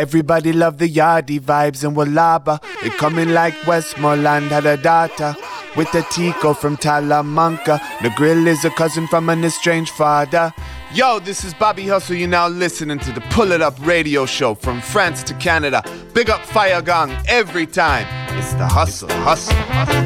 Everybody love the yardie vibes in Wallaba. It coming like Westmoreland had a daughter. With a Tico from Talamanca. The grill is a cousin from an estranged father. Yo, this is Bobby Hustle. You're now listening to the Pull It Up radio show from France to Canada. Big up Fire Gong every time. It's the hustle, hustle, hustle.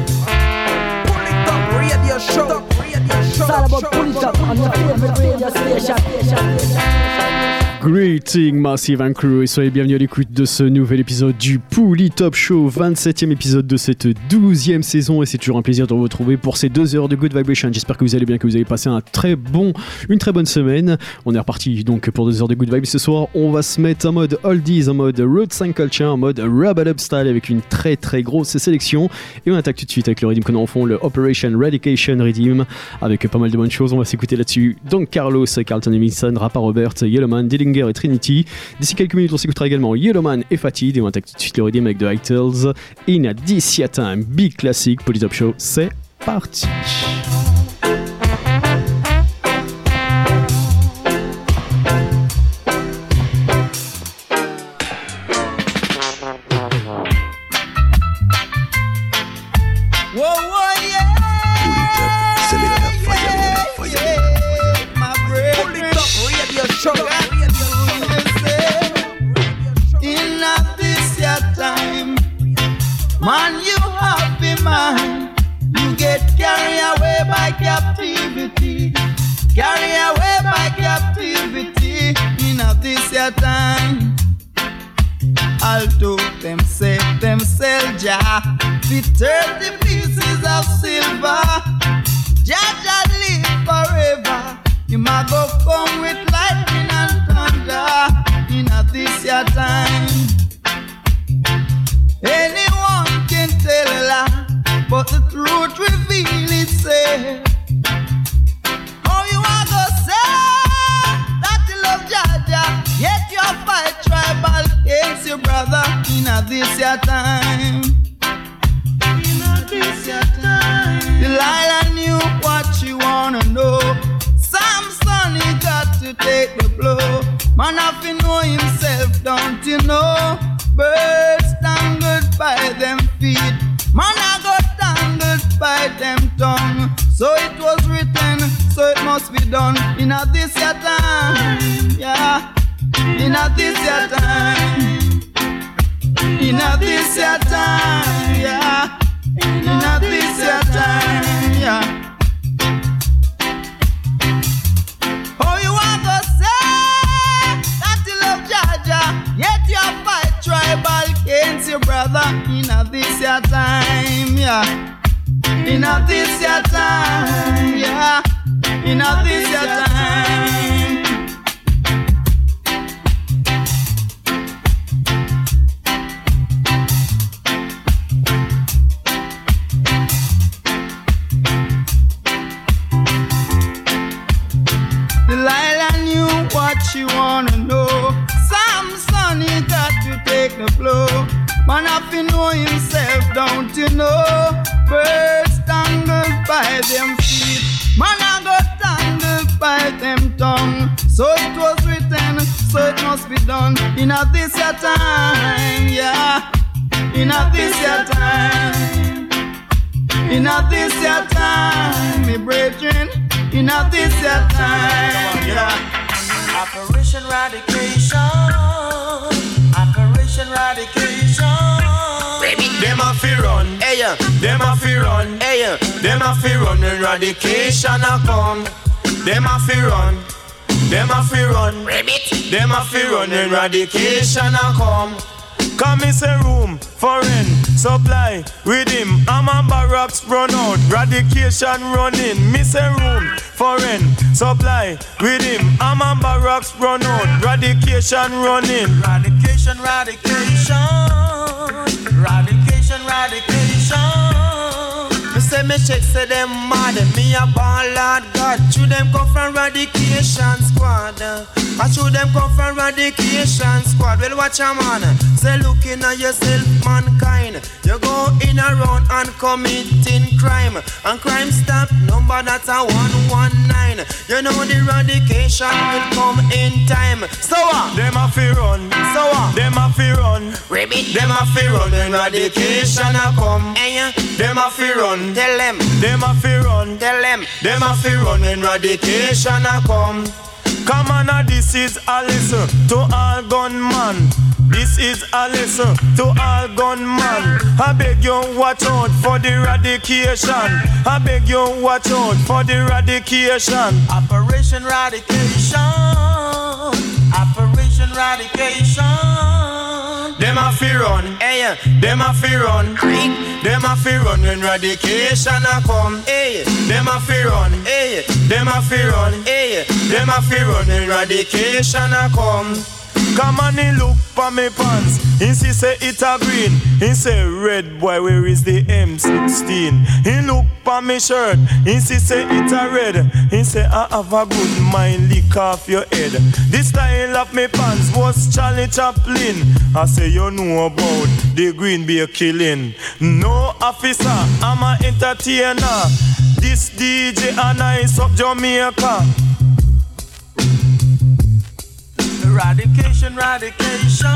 Pull it up radio show. Radio show. It's all about pull it up on your favorite radio station. Greeting Massive and Crew et soyez bienvenus à l'écoute de ce nouvel épisode du Pouli Top Show, 27e épisode de cette 12e saison et c'est toujours un plaisir de vous retrouver pour ces deux heures de Good Vibration. J'espère que vous allez bien, que vous avez passé un très bon, une très bonne semaine. On est reparti donc pour deux heures de Good Vibes ce soir. On va se mettre en mode oldies, en mode road 5 culture, en mode rubber up style avec une très très grosse sélection et on attaque tout de suite avec le rythme qu'on en fond, le Operation Radication Redeem avec pas mal de bonnes choses. On va s'écouter là-dessus. Donc Carlos, Carlton Emerson, Rappa Robert, Yellowman, Et Trinity. D'ici quelques minutes, on s'écoutera également Yellowman et Fatid. Et on attaque tout de suite le rythme avec The Hitles. In a Time, big classic, Polytop Show. C'est parti. Man, you have been mine. You get carried away by captivity. Carried away by captivity. In a this your time. Although them say them sell Jah with thirty pieces of silver. Jah Jah live forever. You might go come with lightning and thunder. In a this your time. Anyone but the truth reveal itself. How you are gonna say that you love Jaja, yet you fight tribal against your brother in a this your time. In a this your time. Delilah knew what she wanna know. Samson he got to take the blow. Man have to know himself, don't you know? Birds tangled by them feet. Man I got tangled by them tongue. So it was written, so it must be done. In a this your time, yeah. In a this your time. In a this your time, yeah. In a this your time, yeah. Tribal against your brother in a this your time, yeah. In a this your time, yeah. In a this your time. Delilah knew what she wanna know. Samson he got to take the blow. Man have to know himself, don't you know? Birds tangled by them feet. Man I got tangled by them tongue. So it was written, so it must be done. In a this your time, yeah. In a this your time. In a this your time, me brethren. In a this your time, yeah. Operation Radication. Operation Radication. Them a fi run, Hey, yeah. them a fi run, Hey, yeah. them a fi run when radication a come. Them a fi run, them a fi run, Rabbit. them a fi run when radication a come. Come in say room for rent, supply with him. I'm on barracks run out, radication running. Me say room for rent, supply with him. I'm on barracks run out, radication running. Radication, radication. Radication, radication. Me say me check say them mad. Me a ball lad God. Should them come from radication squad. I should them come from radication squad. Well watch a man. Say looking at yourself mankind. You go in around and committing crime. And crime stop number that's a 119. You know the radication will come in time. So what? Them a fi run, So what? them a them a fi run when eradication a come. Eh, hey, eh, them a fi run. Tell them, them a fi run. Tell them, them a fi run when eradication a come. Come on, now this is a lesson to all gunman. This is a lesson to all gunman. I beg you watch out for the eradication. I beg you watch out for the eradication. Operation eradication. Operation eradication. Them a fi run, eh, hey, them a fi run, them a fi run when eradication a come. Eh, hey, them a fi run, eh, hey, them a fi run, hey, them a fi run when eradication a come. Come on, he look for me pants. He say it a green. He say red boy, where is the M16? He look for me shirt. He say it a red. He say I have a good mind, lick off your head. This style of me pants was Charlie Chaplin. I say you know about the Green Bay killing. No officer, I'm a entertainer. This DJ and I up Jamaica. Eradication, eradication,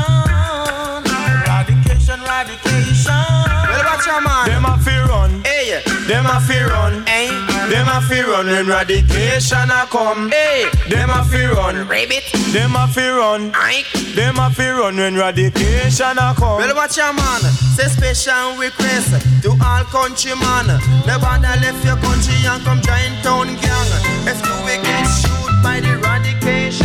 eradication, eradication. Well, watch your man. Them a fi run, hey. Them a fi run, hey. Them a fi run when eradication a come. Hey. Them a fi run, rabbit. Them a fi run, Aye. Them a fi run when eradication a come. Well, watch your man. Say special request to all countrymen. Never left your country and come join town gang. If you get shoot by the eradication.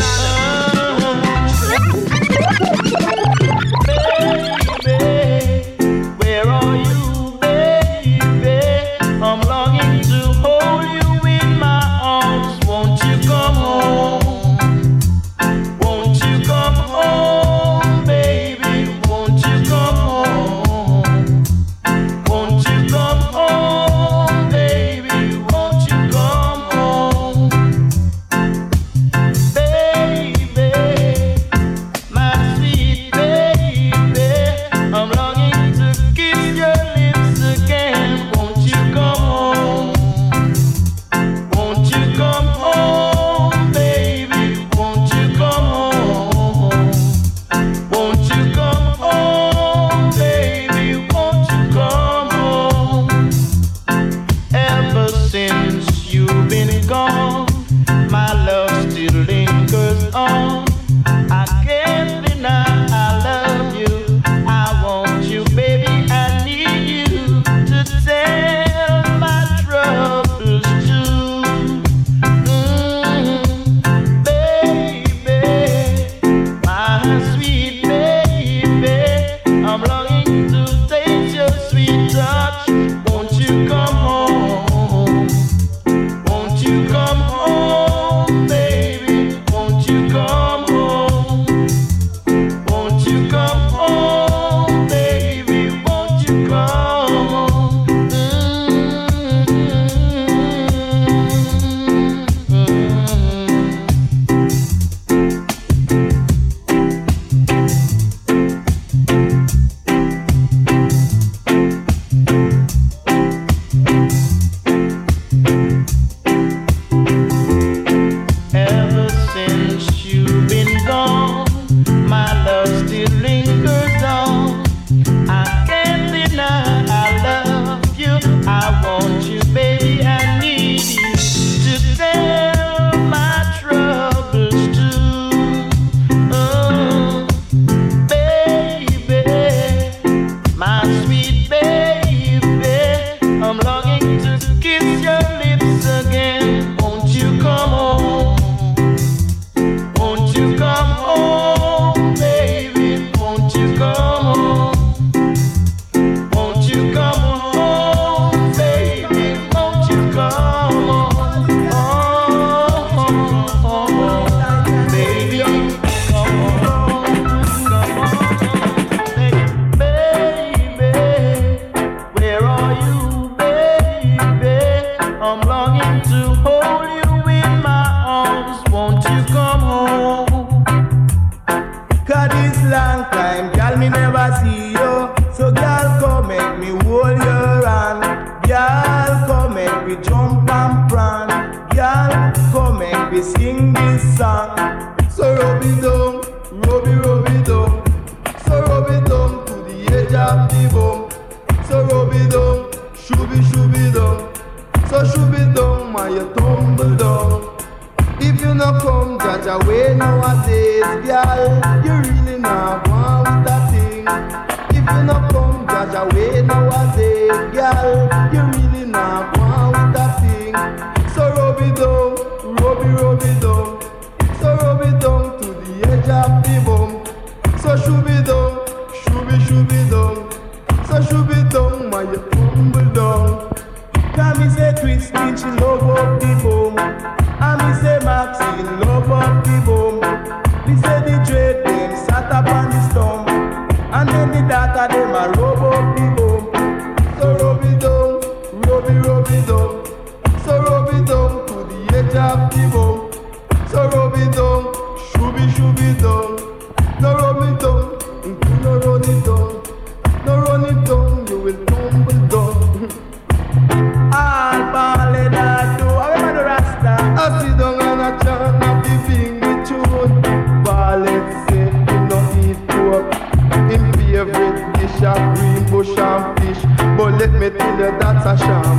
Favorite dish a green bush and fish. But let me tell you that's a sham.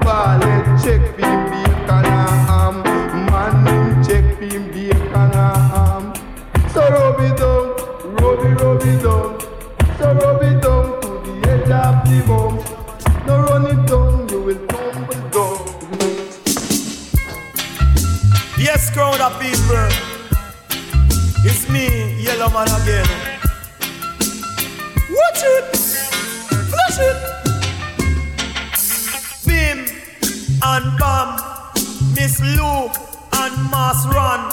Ballad check him bacon and ham. Man him check him bacon and ham. So rub it down, rub it, rub it down. So rub it down to the edge of the bum. No run it down, you will tumble down. Yes, crowd of people. It's me, Yellow Man again. Watch it, flash it. Bim and Bam, Miss Lou and Maas Ran.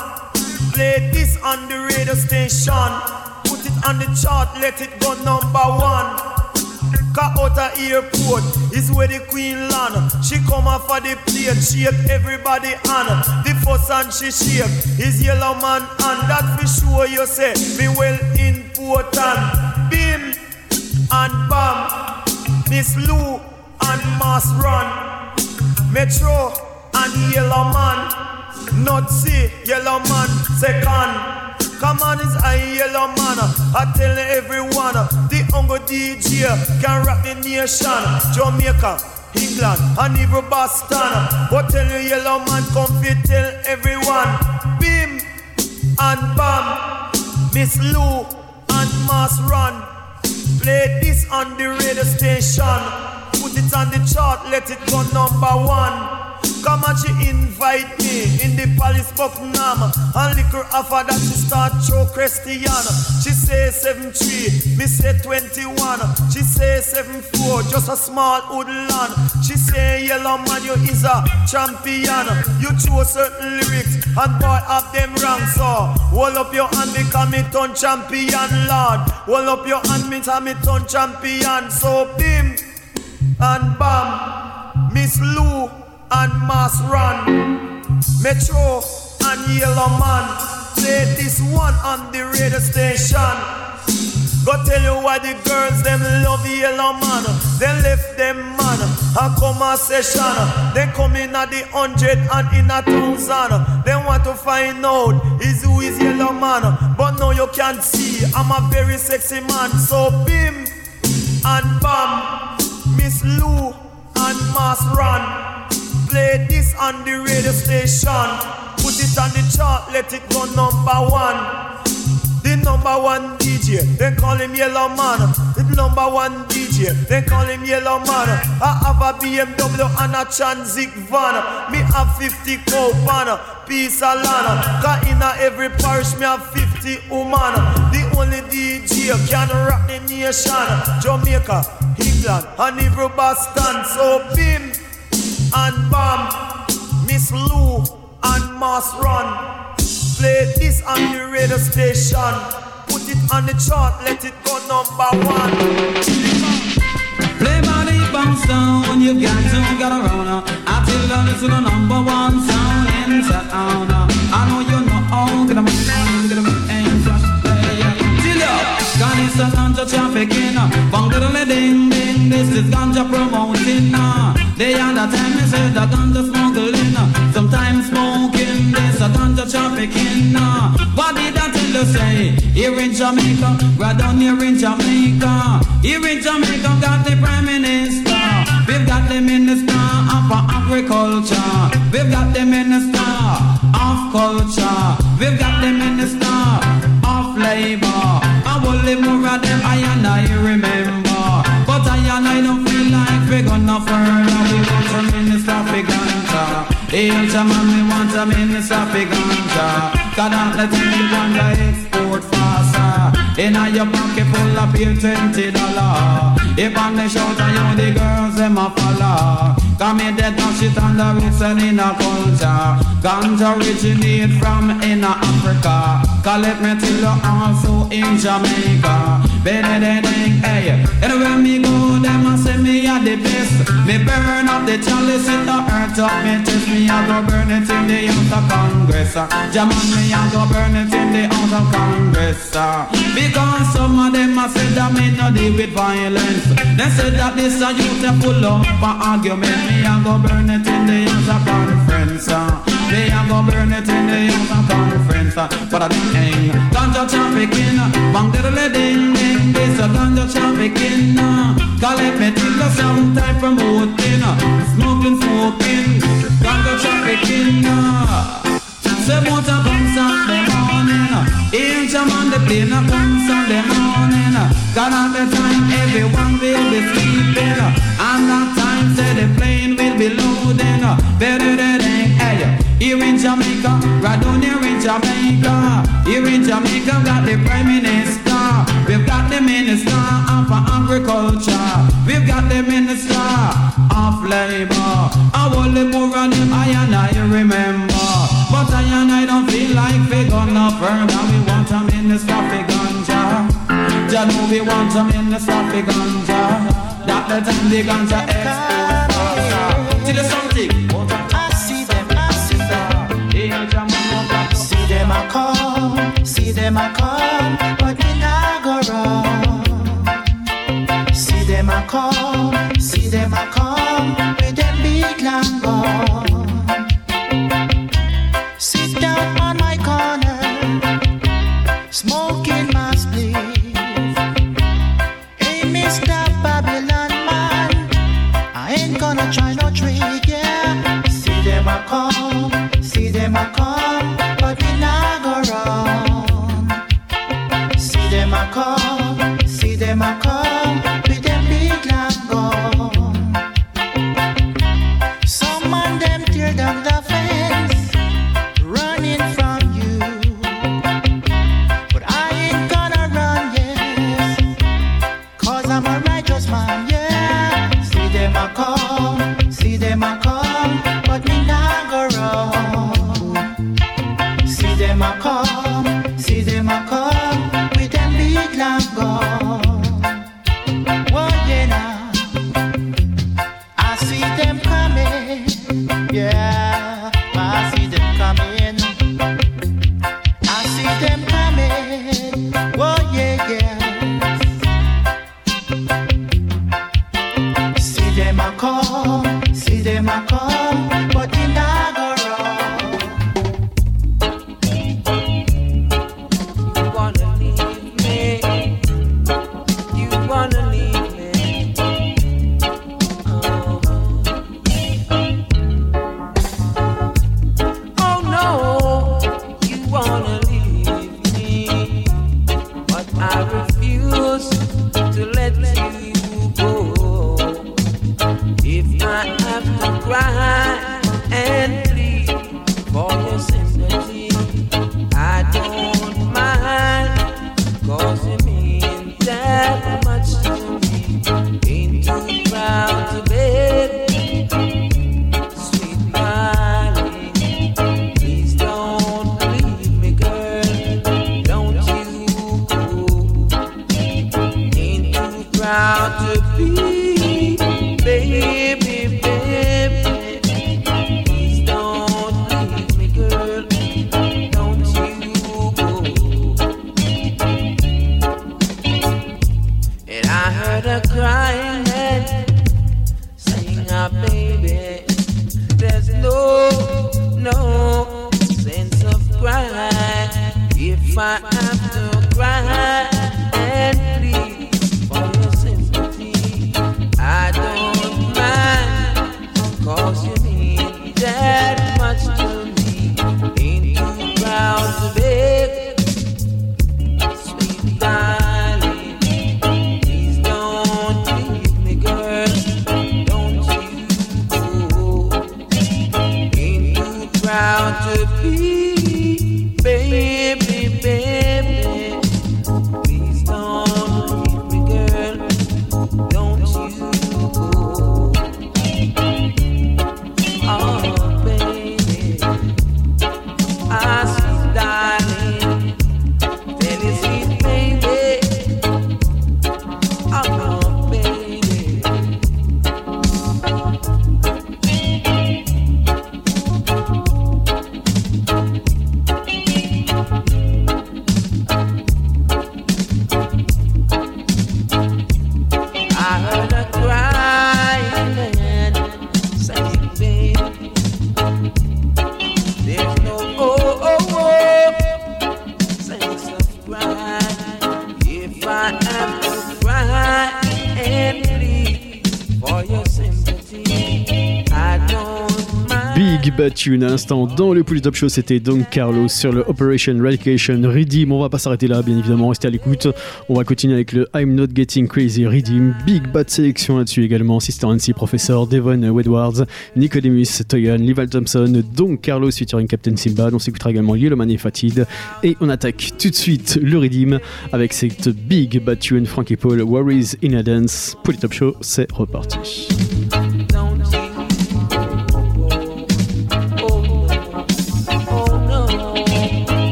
Play this on the radio station. Put it on the chart, let it go number one. Car out a airport is where the queen land. She come off of the plane, shake everybody hand. The first hand she shake is yellow man, and that for sure you say me well important. And bam, Miss Lou and Maas Ran, Metro and Yellow Man, Not see Yellow Man second. Come on, it's a yellow man. I tell everyone, the Ungo DJ can rock the nation. Jamaica, England, and even Boston. But tell you, yellow man, come fi tell everyone. Bim and bam, Miss Lou and Maas Ran. Play this on the radio station. Put it on the chart, let it go number one. Come and she invite me in the Palace Buckingham And liquor offer that she start show Christiana. She say 7-3, me say 21 She say 7-4, just a small woodland. She say yellow man you is a champion. You choose certain lyrics and boy have them wrong So hold up your hand because me turn champion Lord. Hold up your hand me time me turn champion. So bim and bam Miss Lou and Maas Ran, Metro and Yellow Man. Play this one on the radio station. Go tell you why the girls them love Yellow Man. They left them man a session. They come in at the hundred and in a thousand. They want to find out is who is Yellow Man. But now you can see I'm a very sexy man. So bim and bam, Miss Lou and Maas Ran. Play this on the radio station. Put it on the chart, let it go number one. The number one DJ, they call him Yellow Man. The number one DJ, they call him Yellow Man. I have a BMW and a Transit van. Me have 50 cow van, piece of land. In every parish me have 50 woman. The only DJ can rock the nation. Jamaica, England, and even Boston. So bim and Bam, Miss Lou and Maas Ran. Play this on the radio station. Put it on the chart, let it go number one. Play body bounce down, you've got to get around. Uh. I tell you this is the number one sound in town. Uh. I know you know, get a man, get a man, Till ya, Ghana is a ganja trafficking, uh. bang ding ding, this is ganja promoting. They time me say the ganja smuggling, sometimes smoking, this a ganja trafficking. What did I tell you say? Here in Jamaica, right down here in Jamaica. Here in Jamaica, got the Hail Jaman, we want a Minister for ganja. Cause that let me ganja export faster. In your pocket full of pay twenty dollar. If I'm the shout and you the girls them a follow. Come me dead dash it on the roots and in a culture. Ganja originate from in Africa. Call it me till also in Jamaica. Better than hey. Anywhere me go, them a say me a the best. Me burn up the chalice in the earth up me chest. Me a go burn it in the house of Congress. Jaman me a go burn it in the house of Congress. Because some of them a say that me no deal with violence. They say that this a youth a full up for argument. Me a go burn it in the house of conference. Me a go burn it in the house of conference. Uh. But I hang. Ganja trafficking, uh. bang diddle ding ding. This a ganja trafficking. Uh. Call it me till the some type promoting, smuggling, smoking, ganja trafficking. Say motor come Sunday morning. Each a man they plane a come Sunday morning. Got all the time everyone will be sleeping. And that time say the plane will be loading. Better than hey. Here in Jamaica, right down here in Jamaica. Here in Jamaica got the Prime Minister. We've got the Minister of Agriculture. We've got the Minister of Labor I will live more on them I and I remember but I and I don't feel like we gonna burn And we want them in the stuffy ganja. Jah know we want them in the stuffy ganja. That the time the ganja export Till the something I see them, I see them. Hail Jah man want that See them come, see them a come, but we not go wrong. See them a come, see them a come, with them big long À l'instant dans le Pouli Top Show, c'était Don Carlos sur le Operation Radication Redeem. On va pas s'arrêter là, bien évidemment, restez à l'écoute. On va continuer avec le I'm Not Getting Crazy Redeem. Big Bad sélection là-dessus également. Sister Nancy, Professor, Devon Edwards, Nicodemus, Toyan, Lival Thompson, Don Carlos featuring Captain Simba. On s'écoutera également Yellowman et Fatid. Et on attaque tout de suite le Redeem avec cette Big Bad Tune. Frankie Paul, Worries in a Dance. Pouli Top Show, c'est reparti.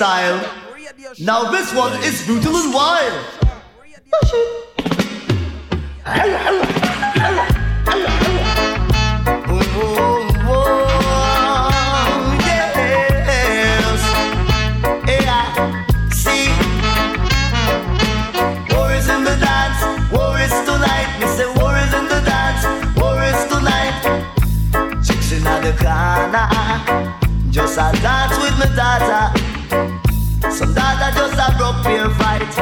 Style. Now this one is brutal and wild. Just a dance with my daughter. Some dada just a broke peer fight.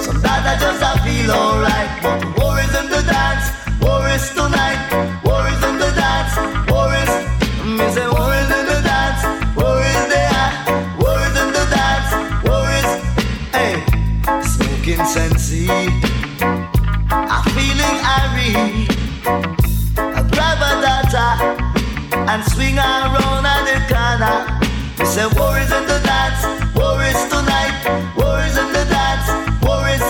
Some dada just a feel alright. But war is in the dance, war is tonight. War is in the dance, war is. Me say war is in the dance, war is there. War is in the dance, war is. Hey, smoking sensi. I'm feeling. I a data and swing around at the corner. Me say war is in the dance, war is in the dance, war is.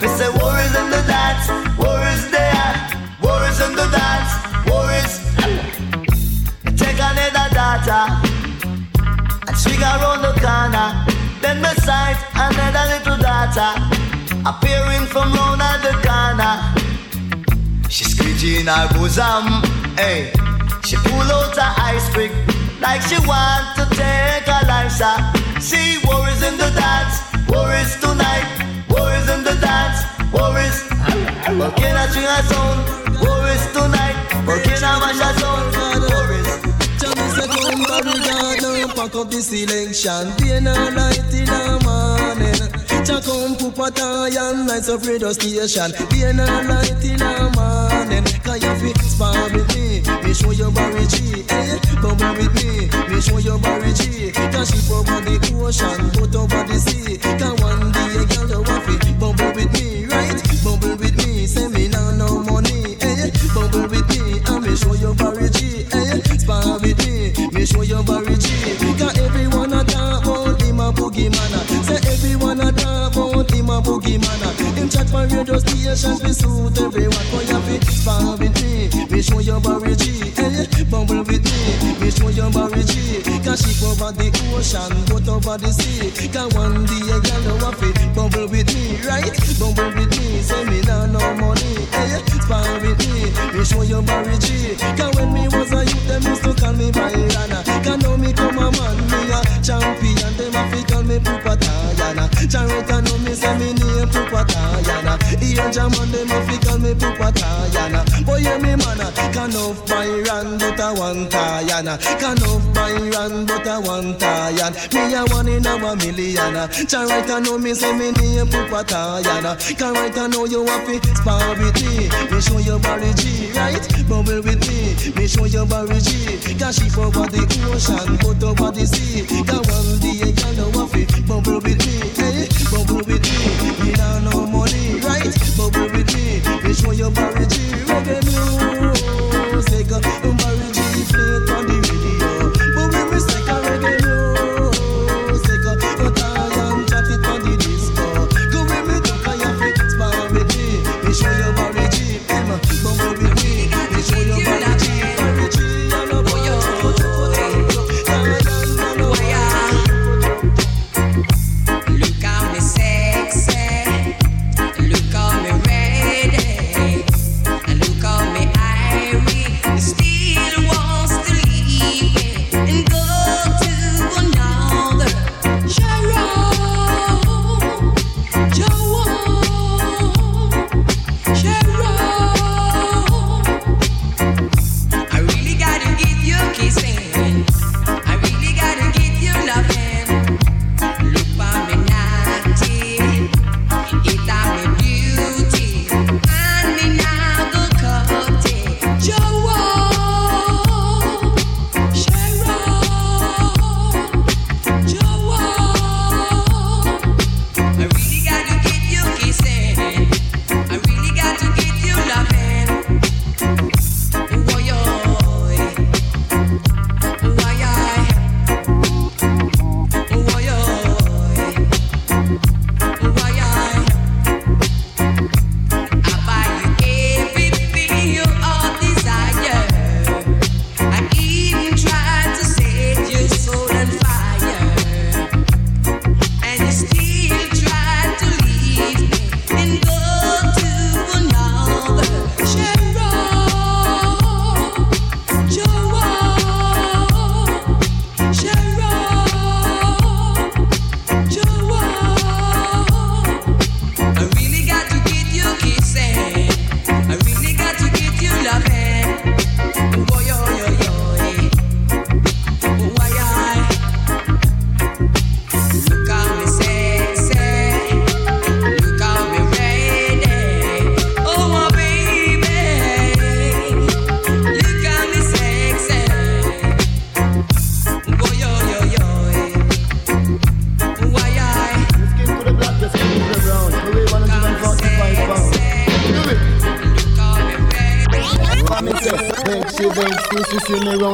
Me say war is in the dance, war is there, war is in the dance, war is. Take another data and swing around the corner. Then sight another little data appearing from round the corner. She screeching her bosom, hey. She pull out her ice pick like she want to take a life. See, war is in the dance, war is tonight, war is in the dance, war is. Volcano string a sound, war is tonight, is. Barricade pack up night in the morning Cha come put a tie and lights up radio station Day and night in the morning Cause you fit spar with me. Me show you Barry G eh? Bubble with me. Me show you Barry G Cause she over the ocean Put over the sea. Cause one day a girl you want fi Bubble with me right? Bubble with me. Say me now no money eh? Bubble with me And me show you Barry G eh? Spar with me Me show you Barry G Cause everyone a talk about him a boogie man Boogie man Him chat for radio stations We suit everyone But you fi spar with me Me show you Barry G. Eh? Bubble with me. Me show you Barry G. Cause she over the ocean But over the sea. Cause one day a girl you want fi Bubble with me right? Bubble with me. Say me nah no money. Eh? Spar with me Me show you Barry G. Cause when me was a youth Them used to call me Bayrana Cause now me come a man Me a champion. Them a fi call me Pupa Tayana Charita know me say me name Pupa Tayana Angel man Them a fi call me Pupa Tayana Boy yeah me man a Can of Byron But a one Tayana Can of Byron But a one Tayan Me a one in a million. Charita know me say me name Can right know you a fi spar with me. Me show you Barry G right? Bubble with me. Me show you Barry G. Cause she over the ocean But over the sea. Cause one day a girl you a fi Bubble with me eh? Bubble show you Barry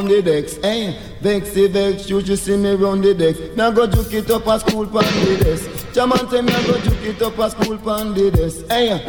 round the decks. Hey, vexy vex, you should see me round the decks. Now go juke it up at school pan the desk. Jaman tell me I go juke it up at school pan the desk. Hey,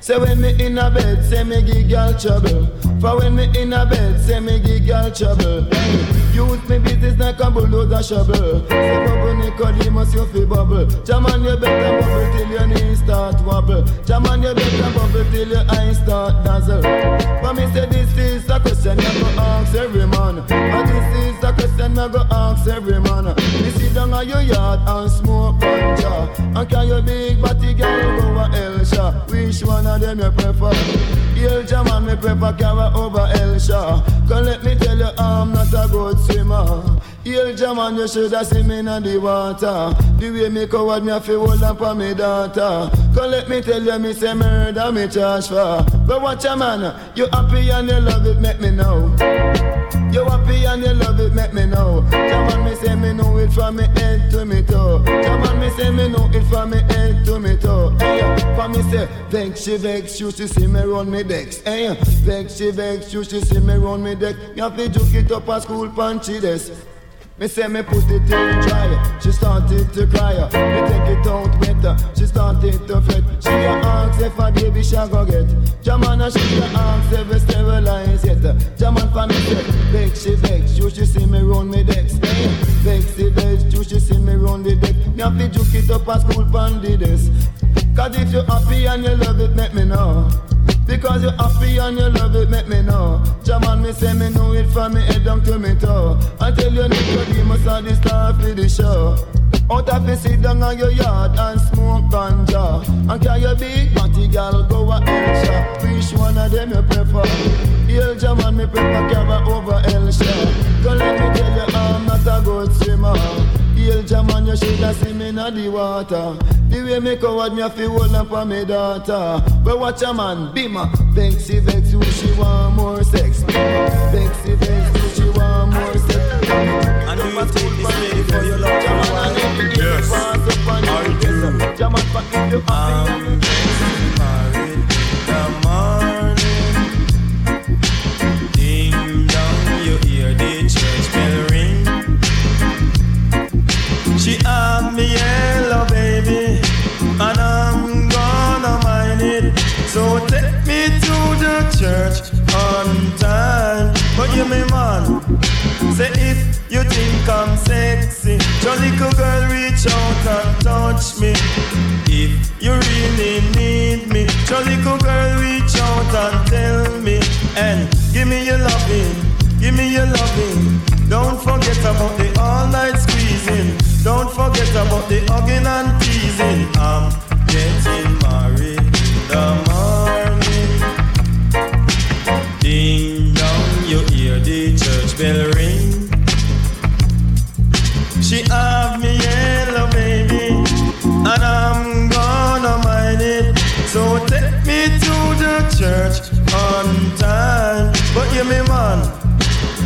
say when me in a bed, say me give girl trouble. For when me in a bed, say me give girl trouble. Hey, use me business like a bulldozer shovel. Say bubble Nicodemus, you fi bubble. Jaman, you better bubble till your knees start wobble. Jaman, you better bubble till your eyes start dazzle. But me say this is a question I go ask every man. But this is a question I go ask every man. Me sit down on your yard and smoke ganja. And can your big body girl go a Elsha? Which one of them you prefer? El man, me prefer Cara over Elsha. Come let me tell you, I'm not a good swimmer. El man, you shoulda seen me in the water. The way me coward me a fi hold up on me daughter. Come let me tell you, me say murder me charge for. But watch a man, you happy and you love it, make me know. You happy and you love it, make me know. Jaman me say me know it from me head to me toe. Jaman me say me know it from me head to me toe. Hey, for me say vex she vex, you she see me run me decks. Hey, eh, vex she vex, you she see me run me deck. Me have to juke it up a school punchy desk. Me say me put it in dry, she started to cry. Me take it out better, she started to fret. She a ask if a baby she go get. Jamana she a ask if we sterilize yet. Jaman for me say, vex she vex, you she see me run me decks. Hey, eh, vex she vex, you she see me run the deck. Me have to juke it up a school pan the desk. Cause if you happy and you love it, make me know. Because you happy and you love it, make me know. Jaman, me say me know it from me head down to me toe. I tell you, Nicodemus are the star for the show. Out of you sit down on your yard and smoke ganja And carry your big body girl go a Elsha Which one of them you prefer? El Jaman me prefer Cara over Elsha Don't let me tell you I'm not a good swimmer El Jaman you shoulda see me in the water. The way me coward me a fi hold up on me daughter. But watch a man, bima. Vexy vex who she want more sex. Vexy vex who she want more sex. And do you take this lady for your love? Yes, I do. I'm married in the little girl reach out and touch me. If you really need me, your little girl reach out and tell me. And give me your loving, give me your loving. Don't forget about the all night squeezing. Don't forget about the hugging and teasing.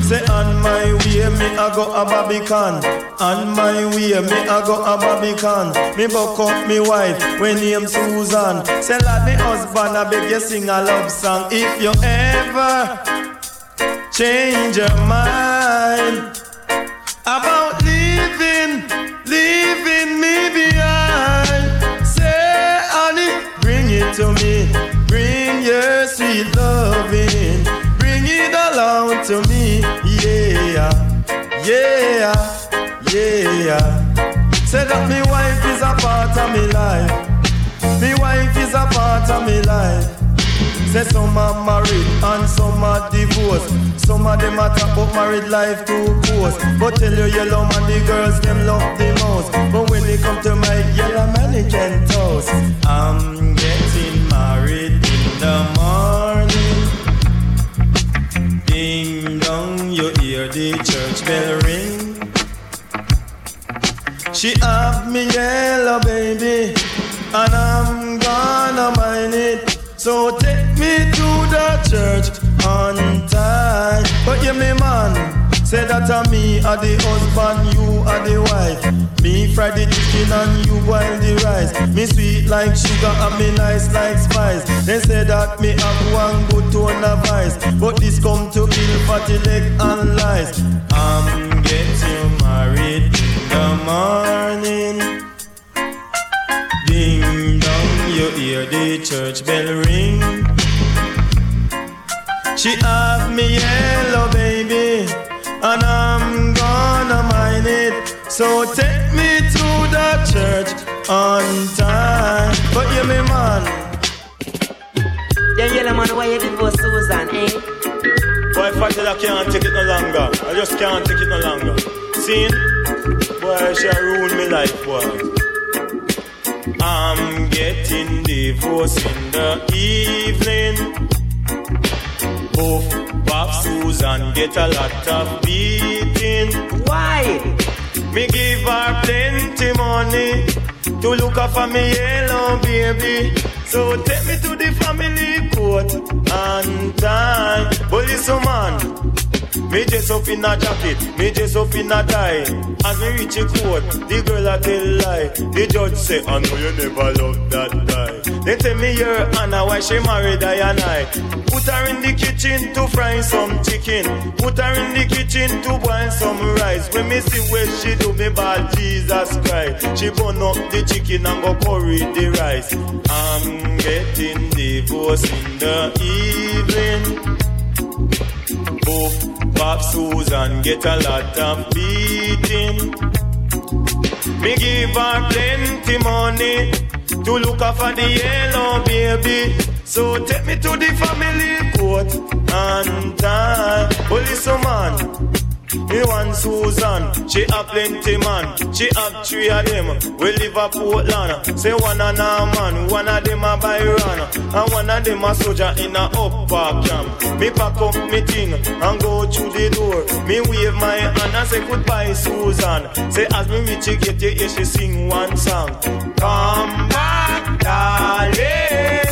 Say on my way me I go a Barbican. On my way me I go a Barbican. Me buck up me wife when name Susan. Say like me husband I beg you sing a love song. If you ever change your mind about leaving, leaving me behind. Say, honey, bring it to me. Bring your sweet loving. Along to me. Yeah, yeah, yeah. Say that me wife is a part of me life. Me wife is a part of me life. Say some are married and some are divorced. Some of them are talk about married life too close. But tell you Yellowman, the girls them love the most. But when they come to my Yellowman, they can toast. I'm getting married in the morning. The church bell ring. She have me yellow baby, and I'm gonna mind it. So take me to the church on time. But you me man, Say that uh, a me are the husband, you are the wife. Me fry the chicken and you boil the rice. Me sweet like sugar and me nice like spice. They say that me have one good tone of vice, but this come to kill fatty leg and lies. I'm getting married in the morning. Ding dong, you hear the church bell ring. She have me yellow baby, and I'm gonna mind it. So take me to the church on time. But you me man, Yeah, Yellowman, why you did for Susan, eh? boy, if I tell I can't take it no longer, I just can't take it no longer. See, boy, she ruin me life, boy. I'm getting divorced in the evening. Both Bob Susan get a lot of beating. Why? Me give her plenty money to look after me yellow baby. So take me to the family court and time. But listen, man. Me dress up in a jacket, me dress up in a tie. As me reach a court, the girl a tell lie. The judge say, I know you never loved that guy. They tell me your Anna why she married I and I. Put her in the kitchen to fry some chicken. Put her in the kitchen to boil some rice. When me see where she do me bad Jesus Christ. She burn up the chicken and go curry the rice. I'm getting divorced in the evening. Both Bob Susan get a lot of beating. Me give her plenty money to look after the yellow baby. So take me to the family court and time. Listen, man. Me want Susan, she have plenty man. She have three of them. We live a Portland. Say one a man, one of them a Byron, and one of them a soldier in a upper camp. Me pack up me thing and go through the door. Me wave my hand and say goodbye, Susan. Say as me reach you get you, hear she sing one song. Come back, darling.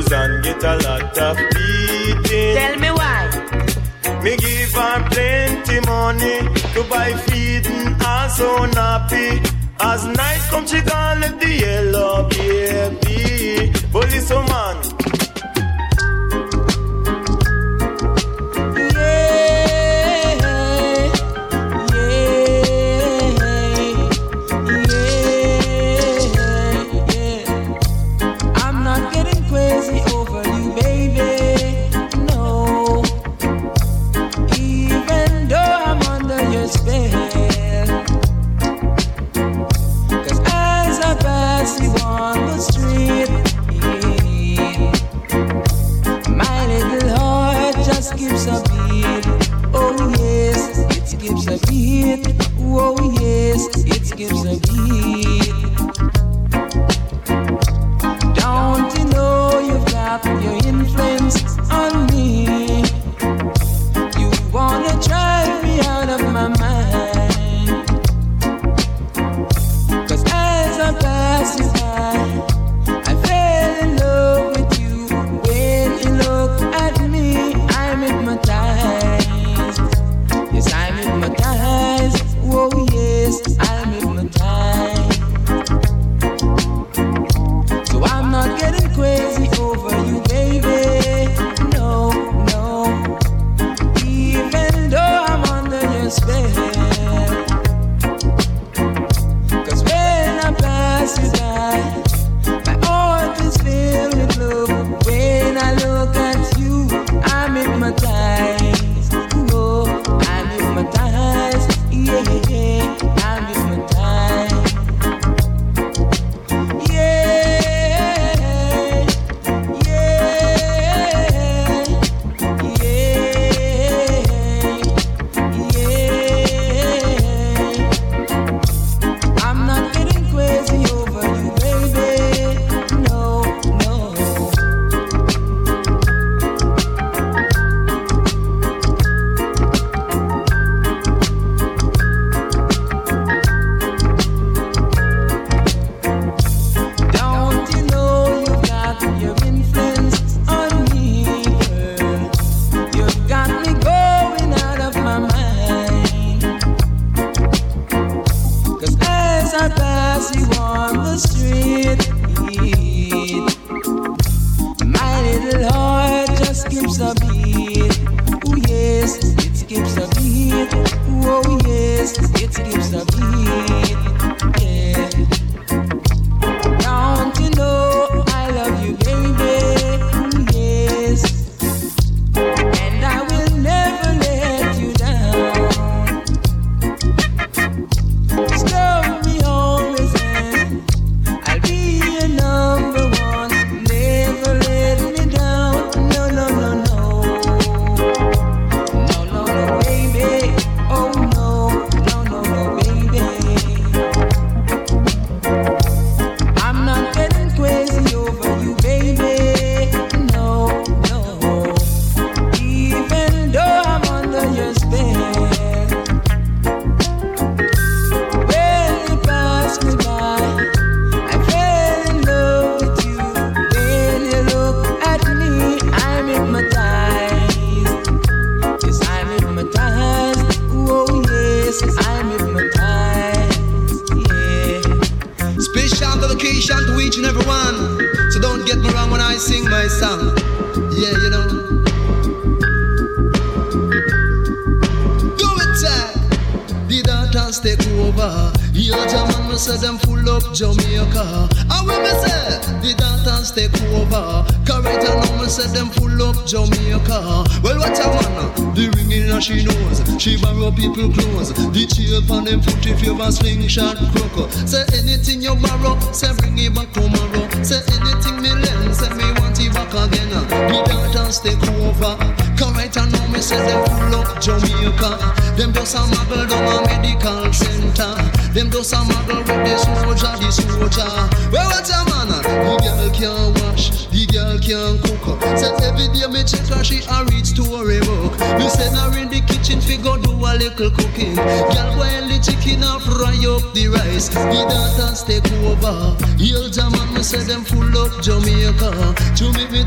Bob Susan get a lot of beating. Tell me why. Me give her plenty money to buy feed and also nappy. As night come, she gone let the yellow baby. But listen,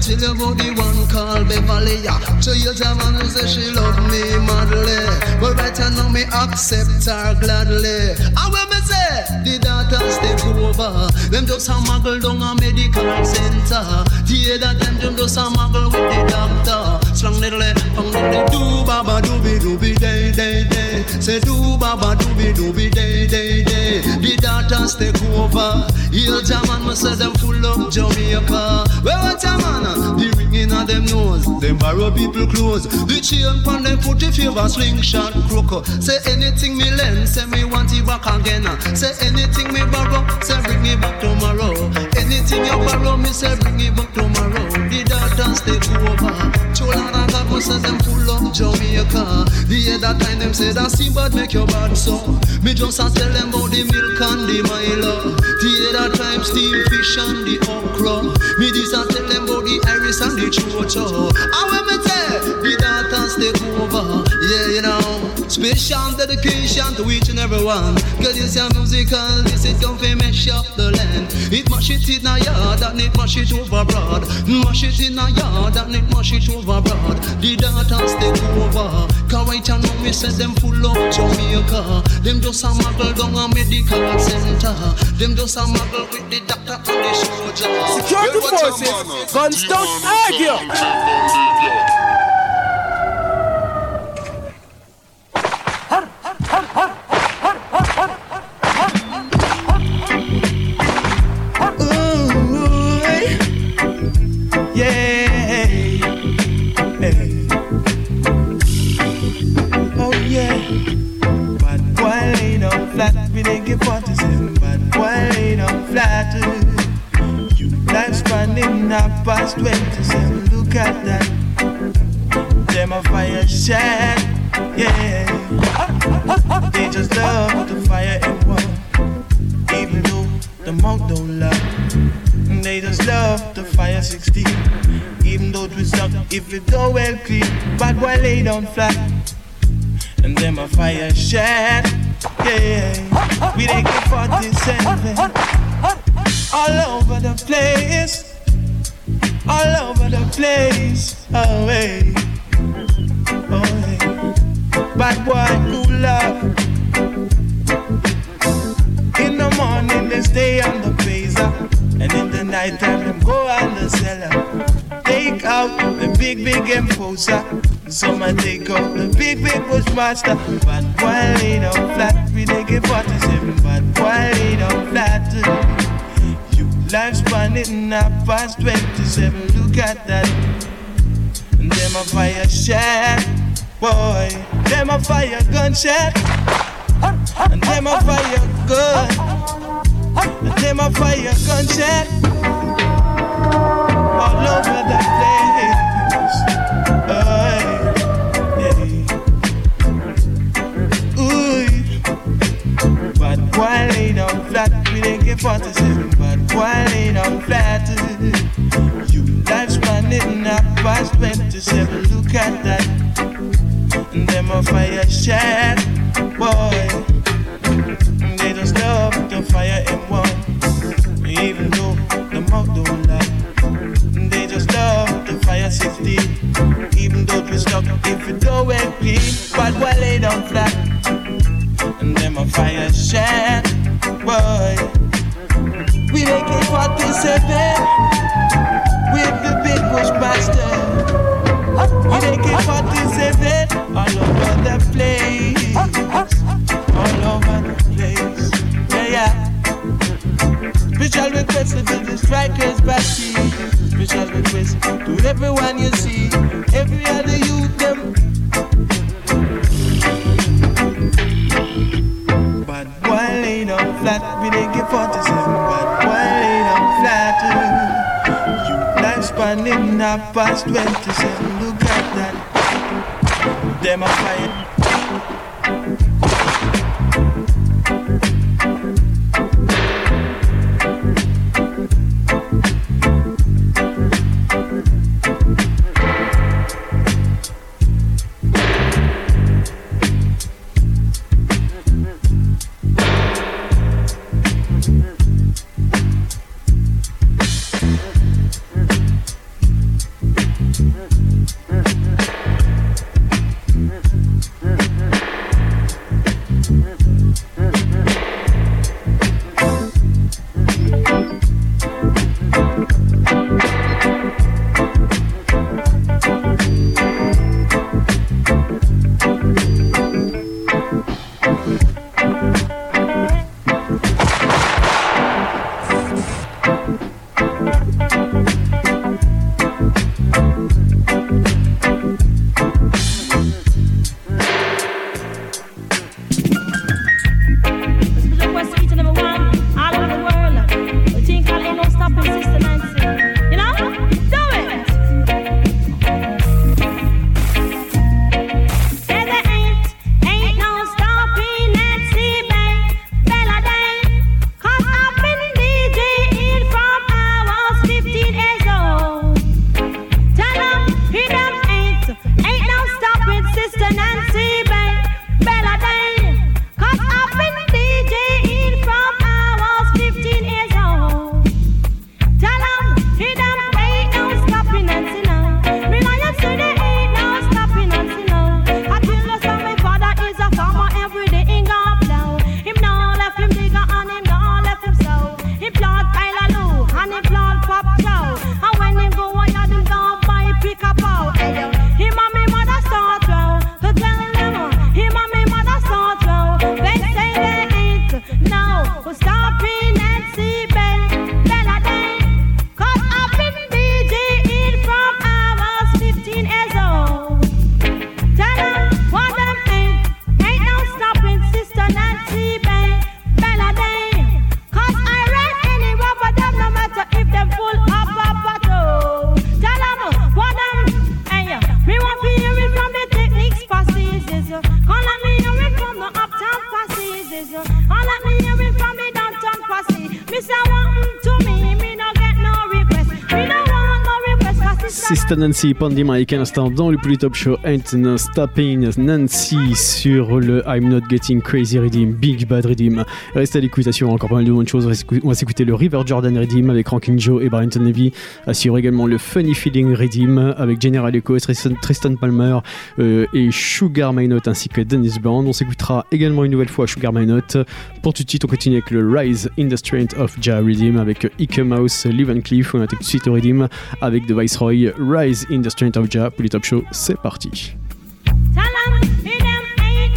tell you about the one called Beverly. Yeah. So here, German, me say she love me madly. But right now me accept her gladly. And when me say the daughters take over, them just a muggle down a medical center. The other them them just a muggle with the doctor. Slung diddly, pong diddly, do baba dooby dooby day day day. Say do baba dooby dooby day day day. The daughters take over. Here German me say them full of Jamaica. Well what a man, uh? the ringing of them nose, them borrow people clothes. The chain pon them you have a slingshot crook. Say anything me lend, say me want it back again. Say anything me borrow, say bring it back tomorrow. Anything you borrow, me say bring it back tomorrow. The other time them say that sea make your bad so. Me just a tell them about the milk and the Milo. The other time steam fish and the okra. Me just a tell them about the iris and the chocho. And when me tell daughters take over, yeah you know. Special dedication to each and every one. Girl, this your musical, this it come fi mash up the land. It mash it in a yard and it mash it over broad. Mash it in a yard and it mash it over broad. The daughters take over. Cause right now me say them full of Jamaica. Them just a muggle down a medical center. Them just a muggle with the doctor and the soldier. Security Well, what a forces, guns don't argue. Boy lay Master. Bad midnight past 27. Look at that. Them a fire. Nancy, Pandy Mike, à l'instant dans le Polytop Show, Ain't No Stopping Nancy sur le I'm Not Getting Crazy Redeem, Big Bad Redeem. Restez à l'écoute, assurez encore pas mal de bonnes choses. On va s'écouter le River Jordan Redeem avec Ranking Joe et Barrington Levy. Assure également le Funny Feeling Redeem avec General Echo, Tristan, Palmer euh, et Sugar My Note ainsi que Dennis Brown. On s'écoutera également une nouvelle fois Sugar My Note. Pour tout de suite, on continue avec le Rise in the Strength of Jah Redeem avec Ike Mouse, Live and Cliff. On attaque tout de suite au Redeem avec The Viceroy, Rise in the Strength of Jah. Pull It Up Show, c'est parti. Tell 'em it them ain't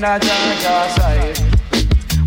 in a Georgia side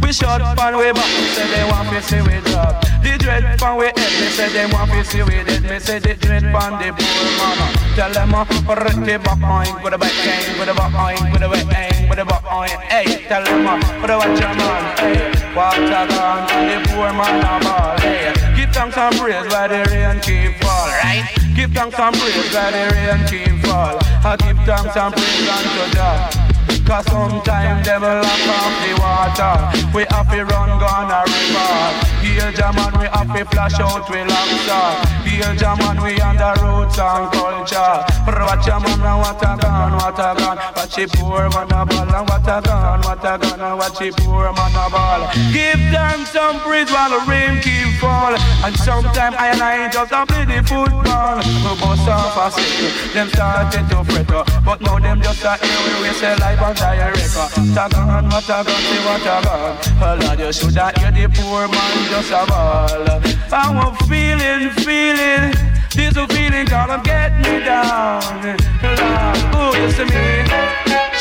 we shot pan way back, say they want to see we drop. The dread pan we head, they say they want to see we dead. Me say the dread pan the poor mama. Tell them uh, run the back on with a back hang, with a back on, with a back hang, with a back on. Hey, tell them uh, put a watch your man. Hey, water gone, and the poor man a ball. Hey, give thanks and praise while the rain keep fall, right? Give thanks and praise while the rain keep fall. I give thanks and praise unto God. Cause sometimes them lock off the water. We have to run gun a river. Hail German, we have to flash out we lobster. Hail German, we the roots and culture. Watch a man what a gun, what a gun. Watch a poor man a ball and what a gun, what a gun. And watch a poor man a ball. Give them some praise while the rain keep fall. And sometimes I and I just a play the football. We bust off a sickle, them started to fret. uh, But now them just a hear we say live on direct. uh. Tagan, what a gun, say what a gun. Oh Lord, you shoulda hear the poor man just a ball. I'm feeling, feeling. This a feeling gonna get me down. Lord, oh, you see me?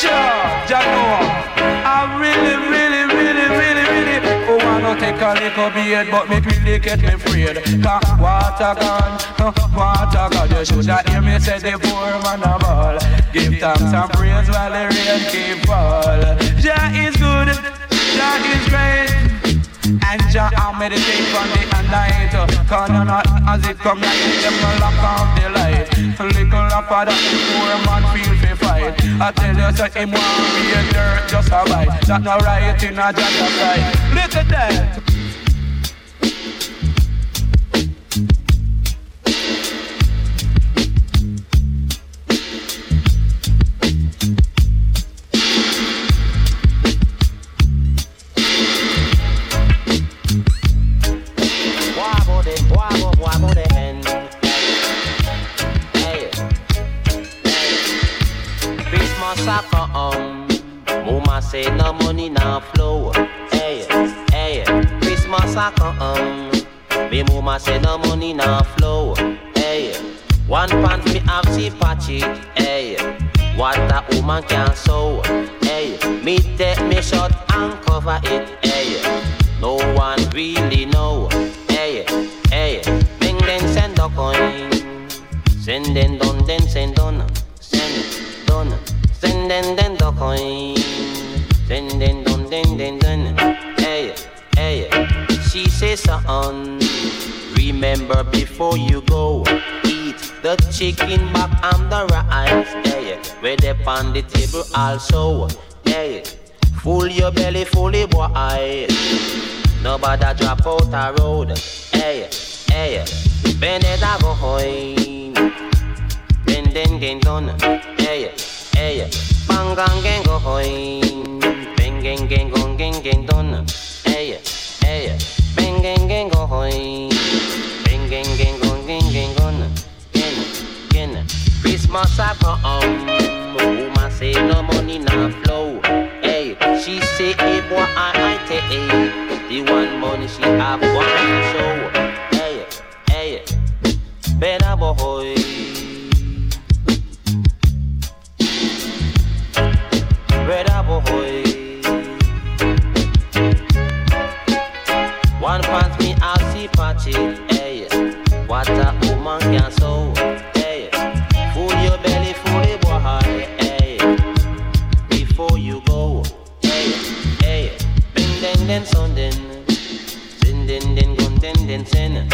Sure, Jah know. I really, really, take a little beard But me really get me afraid. Cause water uh, water gone. You shoulda hear me say the poor man a ball. Give thanks and praise while the rain keep fall. Jah is good, Jah is great. And Jah I meditate from the night. Cause not as it come like Them lock off the light Little up of that the poor man feel fi fight. I tell you say him want be a dirt just a bite. That no right in a Jah side Look Um, eh, eh, Christmas a come. Um, mama say no money now flow. Hey, hey. Christmas a come. Me mama say no money now flow. Hey, one pants me have see patchy. Hey, what a woman can sew. Hey, me take me shot and cover it. Hey, no one really know. Hey, hey, bing then send a coin. Send then Send then then the coin. Send then don then then then. Hey, hey, she says son. Remember before you go. Eat the chicken back and the rice. Hey, where they on the table also. Hey, full your belly fully boy. Nobody drop out a road. Hey, hey, Beneda go home. Den den den don. Hey, hey, bang gang gang go home. Bang gang gang gong gang gang don. Hey, hey, gang gang go home. Bang gang gang gong gang gon. Gen, gen. Christmas a come. Woman say no money now flow. Hey, she say hey boy I I take hey. The one money she have one show. Hey, hey, better boy. Me I see patchy. Hey, eh, what a woman can sew. Eh, hey, full your belly fully boy. Eh, hey, before you go. Hey, hey, bing den den son den den gun den den sin.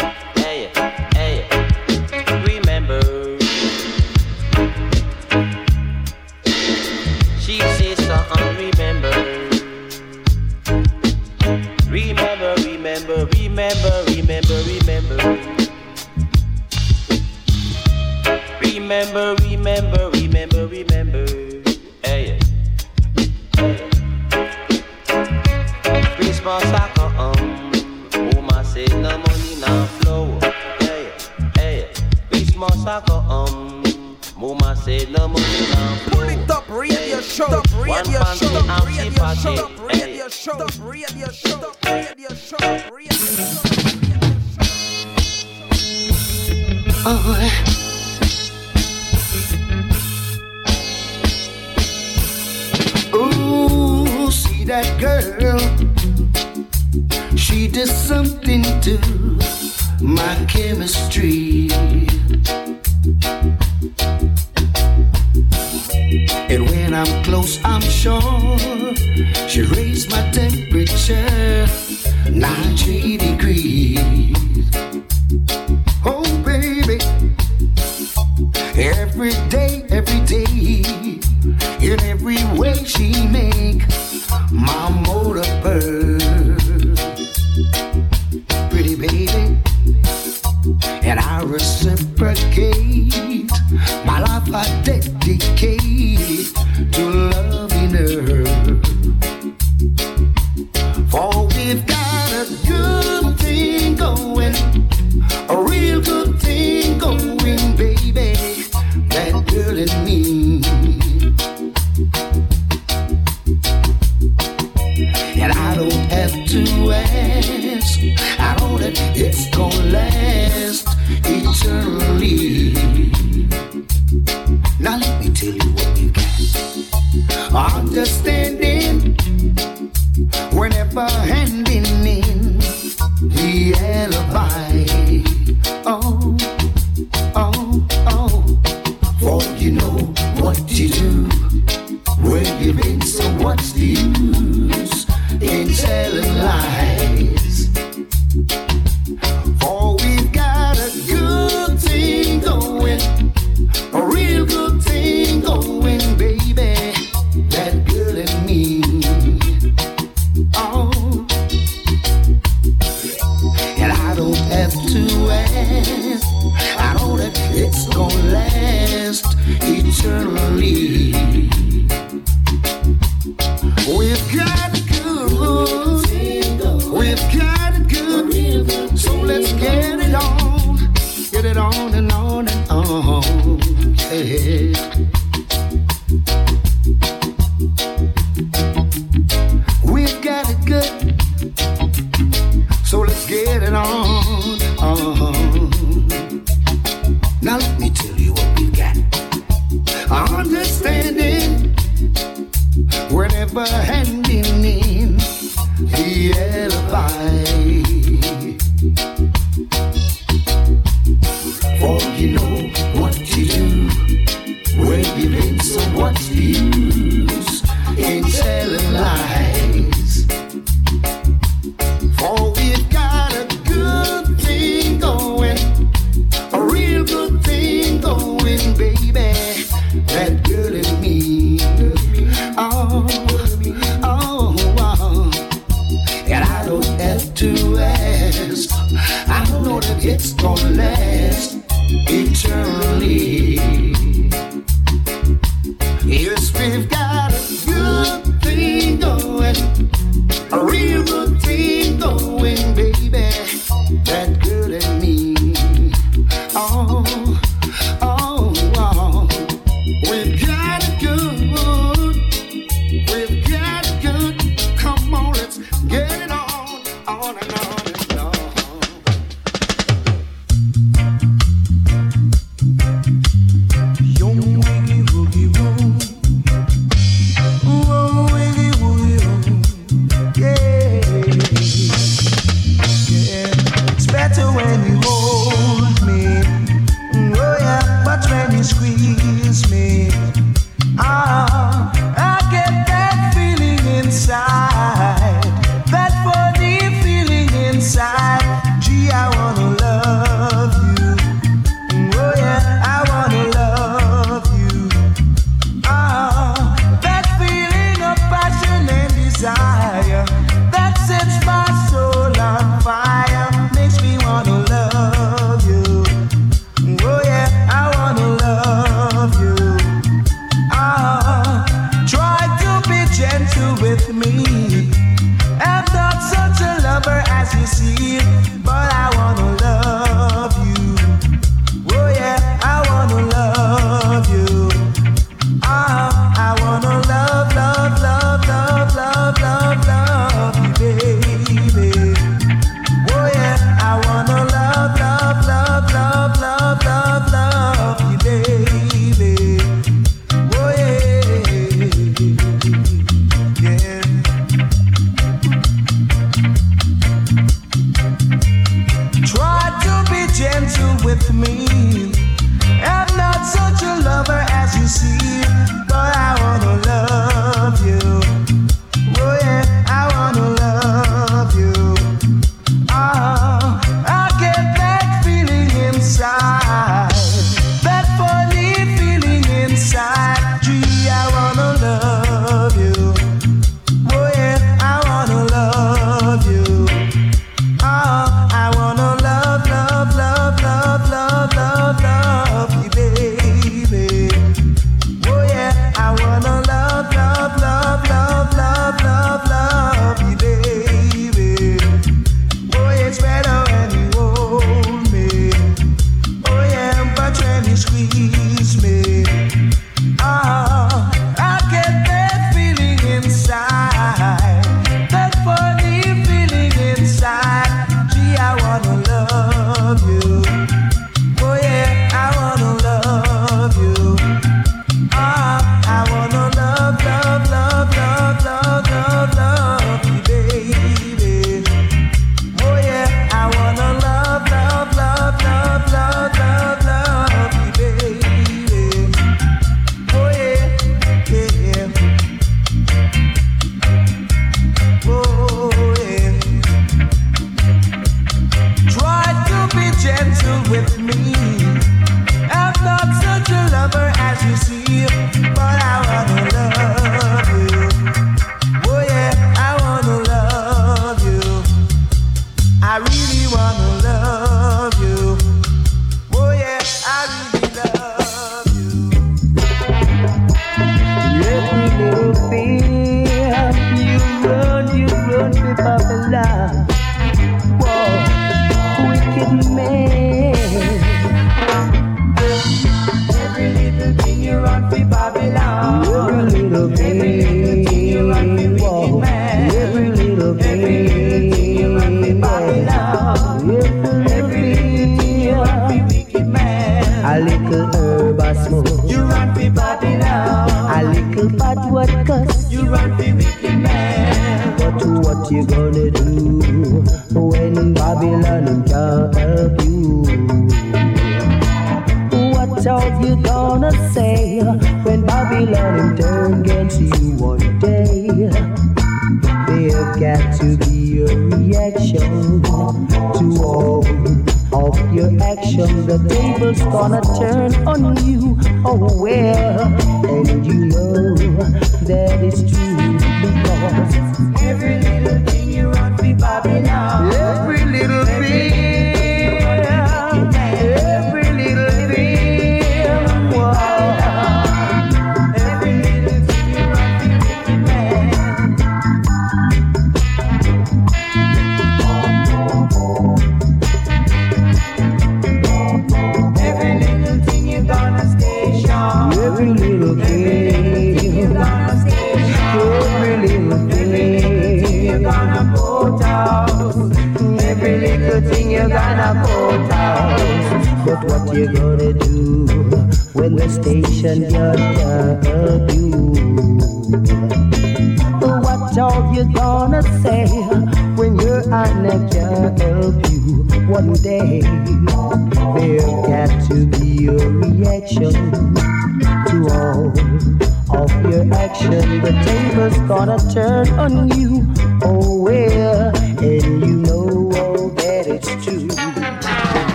every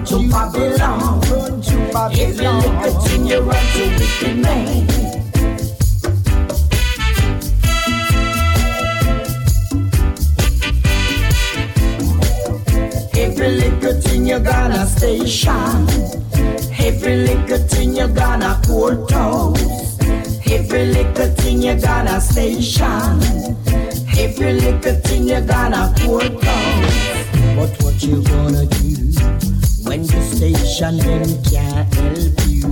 thing you run to Babylon. Every little thing you run to wicked man. Every little thing you gonna station. Every little thing you're gonna court house. Every little thing you gonna station. Every little thing you're gonna court house. But what you gonna do station them can't help you?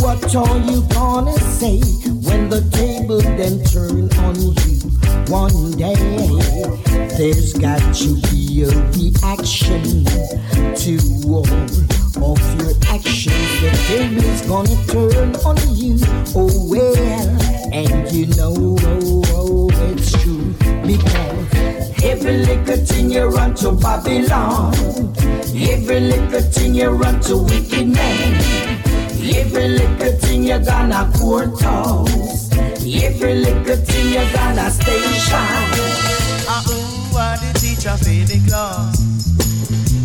What are you gonna say when the table then turn on you one day? There's got to be a reaction to all of your actions. The table is gonna turn on you. Oh well, and you know oh, oh, it's true because every little thing you run to Babylon, every little thing you run to wicked man. Every little thing you gonna courthouse. Every little thing you gonna station. Ah, who are the teacher for the class?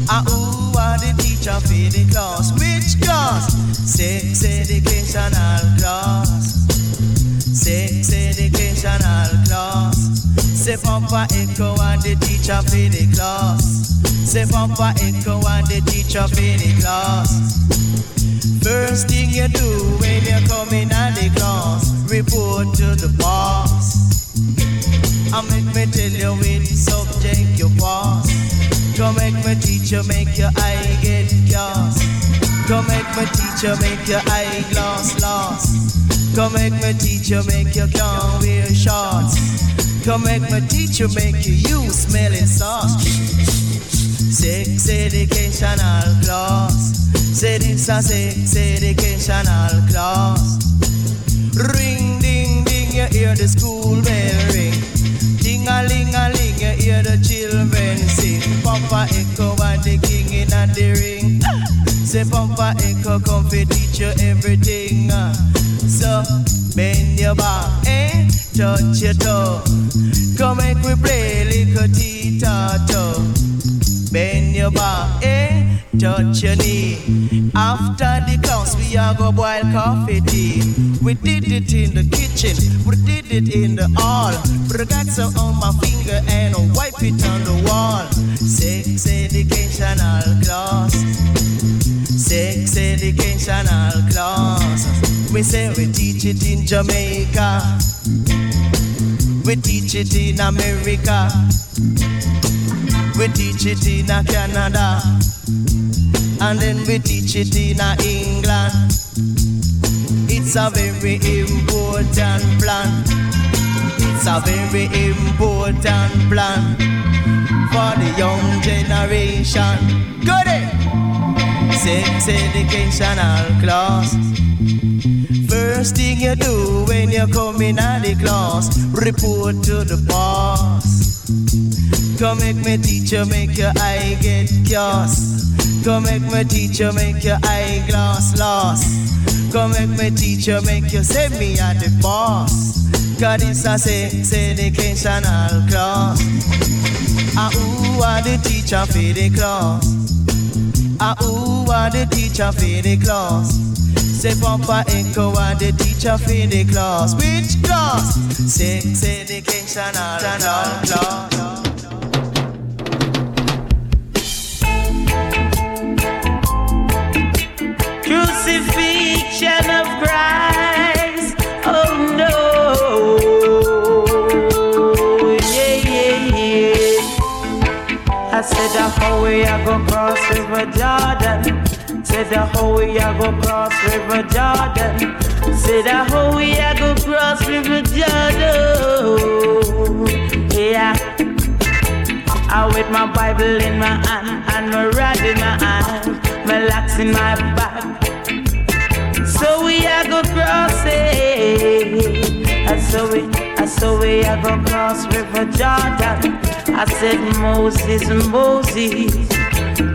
Ah, who are the teacher for the class? Which class? Sex educational class. Sex educational class. Say Papa Echo and the teacher for the class. Say Papa Echo and the teacher for the class. First thing you do when you come in at the class, report to the boss. I make me tell you which subject you pass. Come make me teach you, make your eye get cast. Come make me teach you, make your eyeglass lost. Come make me teach you, make you can't wear shorts. Come make me teach you, make you use smelling sauce. Sex educational class. Say this a sex educational class. Ring ding ding, you hear the school bell ring. Ding a ling a ling, you hear the children sing. Papa echo and the king in the ring. Say Papa echo come fi teach you everything. uh. So bend your back and touch your toe. Come make we play little tita-toe. Bend your back and eh? touch your knee. After the class, we are go boil coffee tea. We did it in the kitchen, we did it in the hall. Put a got some on my finger and I wipe it on the wall. Sex educational class. Sex educational class. We say we teach it in Jamaica. We teach it in America. We teach it in Canada. And then we teach it in England. It's a very important plan. It's a very important plan for the young generation. It? Sex educational class. First thing you do when you come in at the class, report to the boss. Come make me teacher, make your eye get cast. Come make me teacher, make your eyeglass lost. Come make me teacher, make you say me at the boss. Cause it's a sex educational class. Ah, who are the teacher for the class? Ah, who are the teacher for the class? Say Papa Echo are the teacher for the class. Which class? Sex educational class. Crucifixion of Christ. Said the whole way I go cross River Jordan. Said the whole way I go cross River Jordan. Yeah. I with my Bible in my hand and my rod in my hand, my locks in my back. So we a go cross it. Saw we, I saw we a go cross River Jordan. I said Moses, Moses,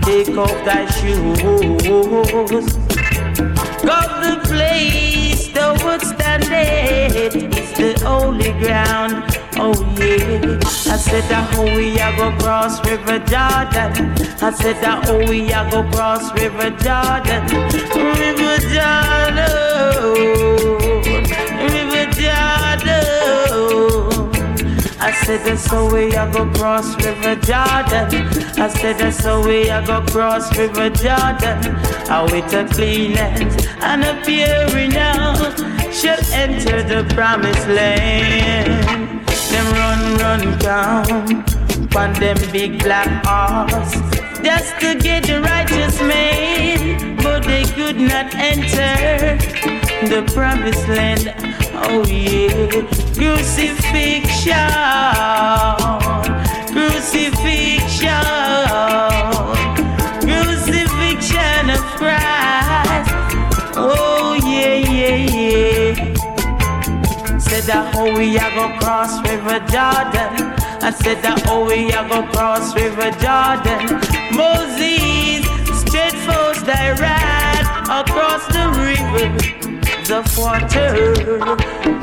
take off thy shoes. Cause the place thou would stand it is the holy ground. Oh yeah. I said that oh we a go cross River Jordan. I said that oh we a go cross River Jordan. River Jordan. I said that's how we a go cross River Jordan. I said that's how we a go cross River Jordan. I with a clean hands and a pure renown shall enter the promised land. Them run, run down on them big black horse just to get the righteous man, but they could not enter the promised land. Oh yeah, crucifixion, crucifixion, crucifixion of Christ. Oh yeah, yeah, yeah. Said that oh we a go cross River Jordan. I said that oh we a go cross River Jordan. Moses straight thy ride across the river of water.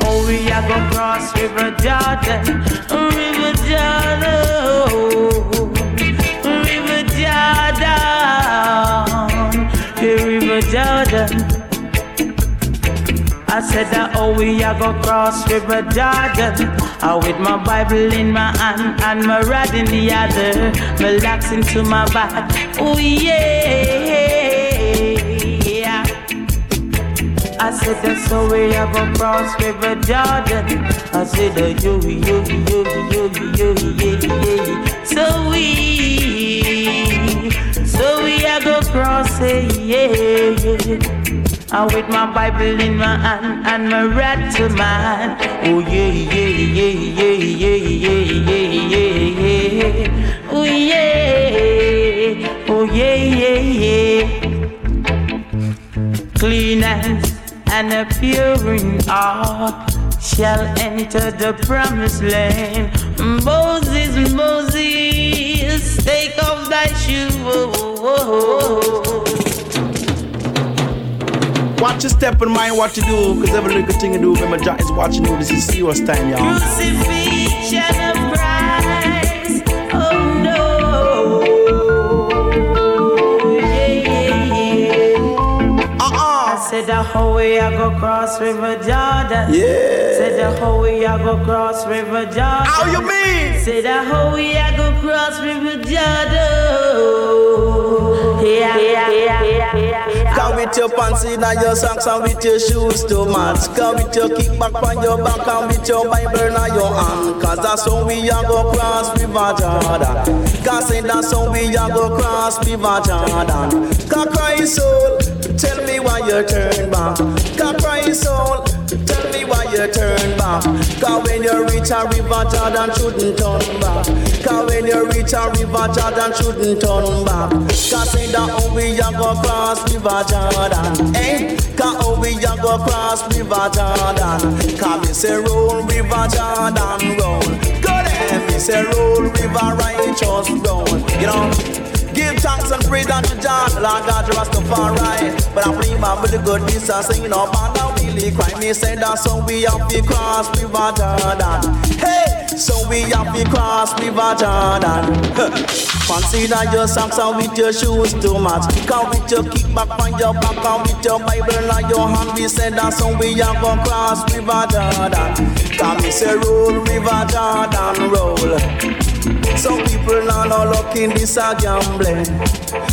Oh we a go cross River Jordan. River Jordan. River Jordan. Yeah, River Jordan. I said that oh we a go cross River Jordan. I with my Bible in my hand and my rod in the other, relaxing to my back. Oh yeah. I said that's how we have a cross river Jordan. I said a yo yo yo yo yo yo So we, so we are go cross it, yeah, yeah. I with my Bible in my hand and my rat to mine. Oh yeah, yeah, yeah, yeah, yeah, yeah, yeah, yeah. Oh yeah, oh yeah, yeah, yeah. Clean and and a pure heart shall enter the promised land. Moses, Moses, take off thy shoe. Watch your step and mind what you do, cause every little thing you do, remember Jah is watching you. This is serious time, y'all. Crucifixion I said the whole way I go cross River Jordan. Yeah. Said the whole way I go cross River Jordan. How you mean? Said the whole way I go cross River Jordan. Yeah, yeah, yeah, yeah, yeah. Come with your pants in and your socks and with your shoes to match. Come with your kick back on your back and with your Bible in your hand. Cause that's how we a go cross River Jordan. Cause say that's how we a go cross River Jordan. Cause Christ soul, why you turn back. Cause Christ soul, tell me why you turn back. Cause when you reach a River Jordan, shouldn't turn back. Cause when you reach a River Jordan, shouldn't turn back. Cause say that we a go cross River Jordan. Eh? Cause we a go cross River Jordan. Cause me say roll River Jordan roll. Go there, me say roll River righteous roll. You know. Give thanks and praise unto John, Lord God, Rastafari. But I believe I'm with the good this I say, you know, man, now really cry. Me say that so we have to cross River Jordan. Hey, so we have to cross River Jordan. Fancy that your socks and with your shoes too much. Come with your kick back on your back and with your Bible in your hand. We say that so we have to cross River Jordan. Come me say roll River Jordan roll. Some people now no luck in this a gambling.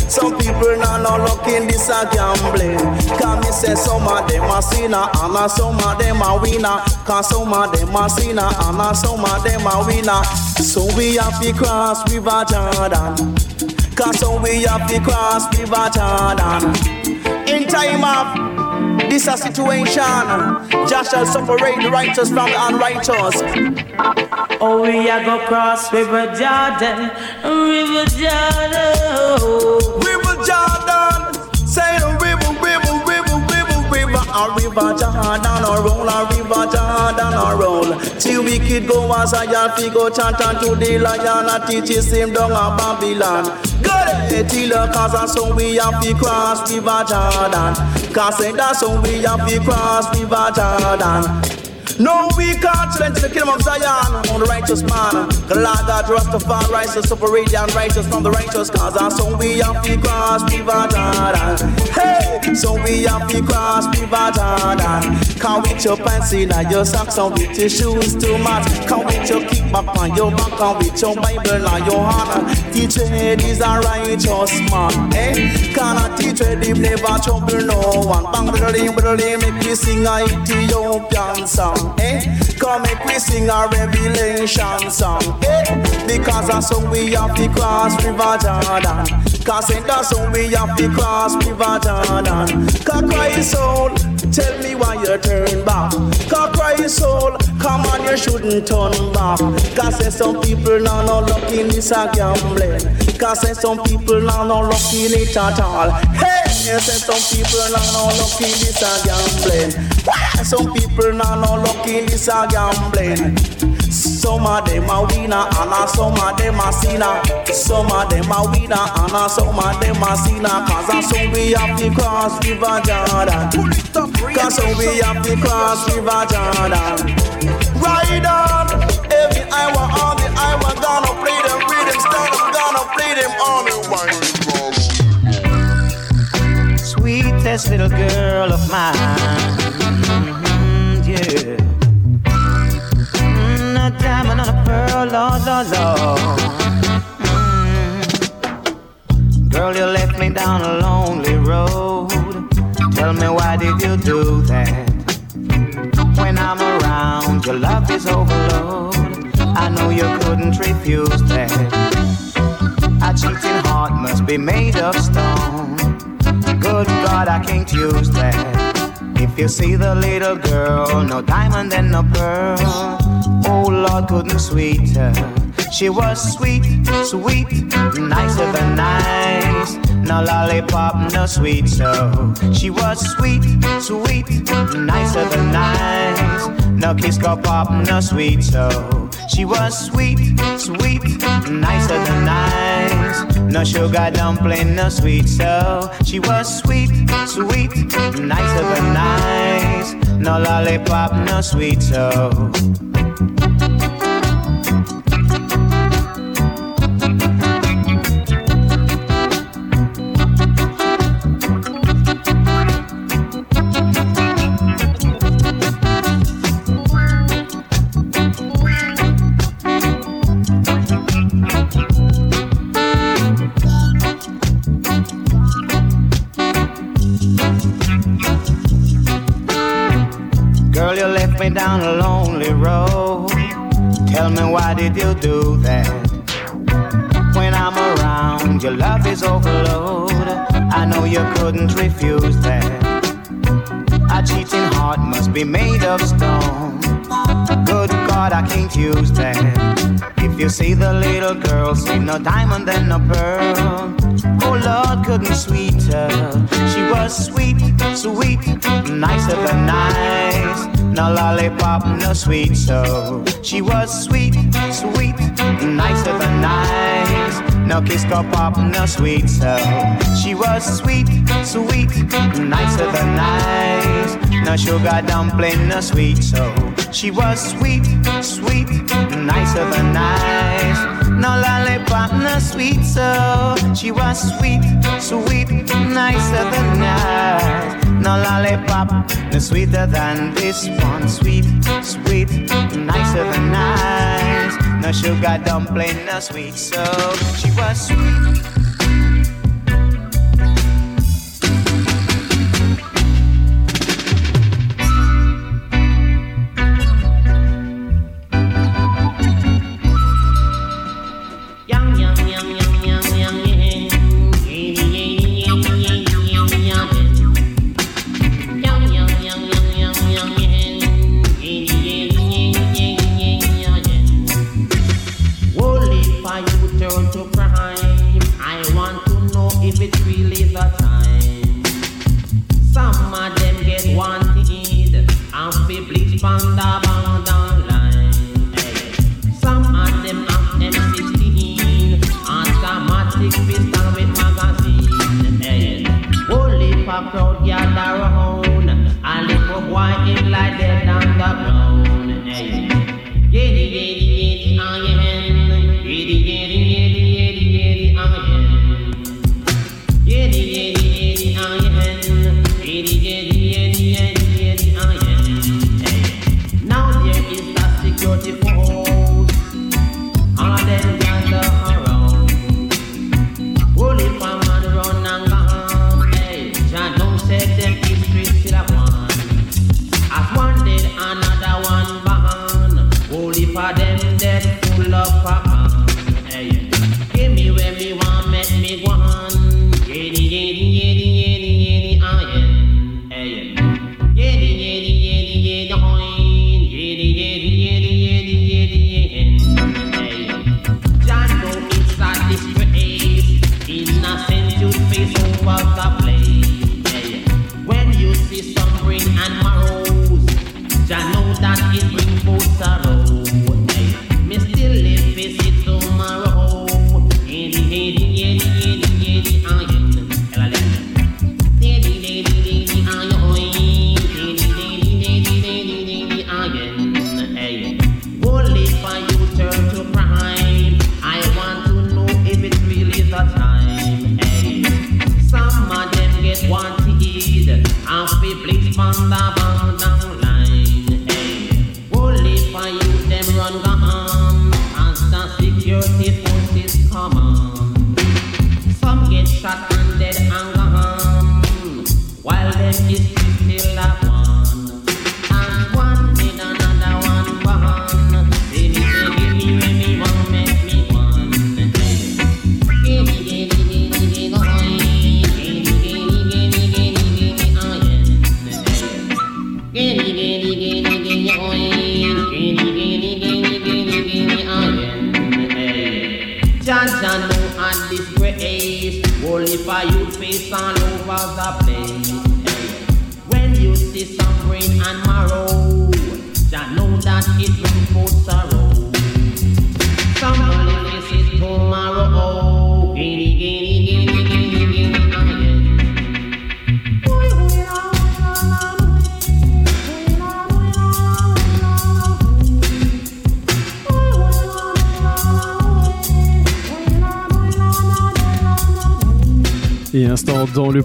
Some people now no luck in this a gambling. Can me say some of them a sinner and a some of them a winner. Cause some of them a sinner and a some of them a winner. So we have to cross River Jordan. Cause so we have to cross River Jordan. In time of this is a situation, Josh shall separate the righteous from the unrighteous. Oh, we a go cross River Jordan, River Jordan. River Jordan, say the a river Jordan, or roll a river Jordan, or roll. Till wicked go as a yard, fi go chant unto the lion, and teaches him down a Babylon. Good till the cause and so we have to cross River Jordan. Cause say that's how we have to cross River Jordan. No, we can't enter the kingdom of Zion on the righteous man. The Lord God Rastafari righteous, separate the unrighteous from the righteous. Cause that's how we have to cross River Jordan. Hey, so we have to cross River Jordan. Come with your pants in and your socks and with your shoes too much. Come with your kick back on your back and with your Bible and your hand. Teach head is a righteous man. Eh? Cannot teach him never trouble no one. Bang, bang, bang, bang, make me sing a Ethiopian song. Eh? Come make me sing a revelation song. Eh? Because that's how we have to cross River Jordan. Cause in that's how we have to cross River Jordan. Cause Christ soul, tell me why you turn back. Cause Christ soul, come on, you shouldn't turn back. Cause there's some people now not in this a gambling. Cause there's some people now not lucky in it at all. Hey! And some people now not lucky in this a gambling. Some people now not lucky in this a gambling. Some of them are winner and some of them are sinner. Some of them are winner and some of them are sinner. Cause that's how we have to cross River Jordan. Cause how we have to cross River Jordan. Ride on, every hour on the hour, gonna play them on the Sweetest little girl of mine. Mhm, yeah. Mm, a diamond and a pearl, Lord, Lord, Lord. Mm. Girl, you left me down a lonely road. Tell me why did you do that? When I'm around, your love is overload. I know you couldn't refuse that. A cheating heart must be made of stone. Good God, I can't use that. If you see the little girl, no diamond and no pearl. Oh Lord, couldn't sweet her. She was sweet, sweet, nicer than nice. No lollipop, no sweet so. She was sweet, sweet, nicer than nice. No kiss go pop, no sweet so. She was sweet, sweet, nicer than nice. No sugar dumpling, no sweet so. She was sweet, sweet, nicer than nice. No lollipop, no sweet so. I know you couldn't refuse that. A cheating heart must be made of stone. Good God, I can't use that. If you see the little girl, see no diamond and no pearl. Oh Lord, couldn't sweet her. She was sweet, sweet, nicer than nice. No lollipop, no sweet so. She was sweet, sweet, nicer than nice. No kiss go pop, no sweet so. She was sweet, sweet, nicer than nice. No sugar dumpling, no sweet so. She was sweet, sweet, nicer than nice. No lollipop, no sweet so. She was sweet, sweet, nicer than nice. No lollipop, no sweeter than this one. Sweet, sweet, nicer than nice. No sugar dumpling, no sweet so. She was sweet.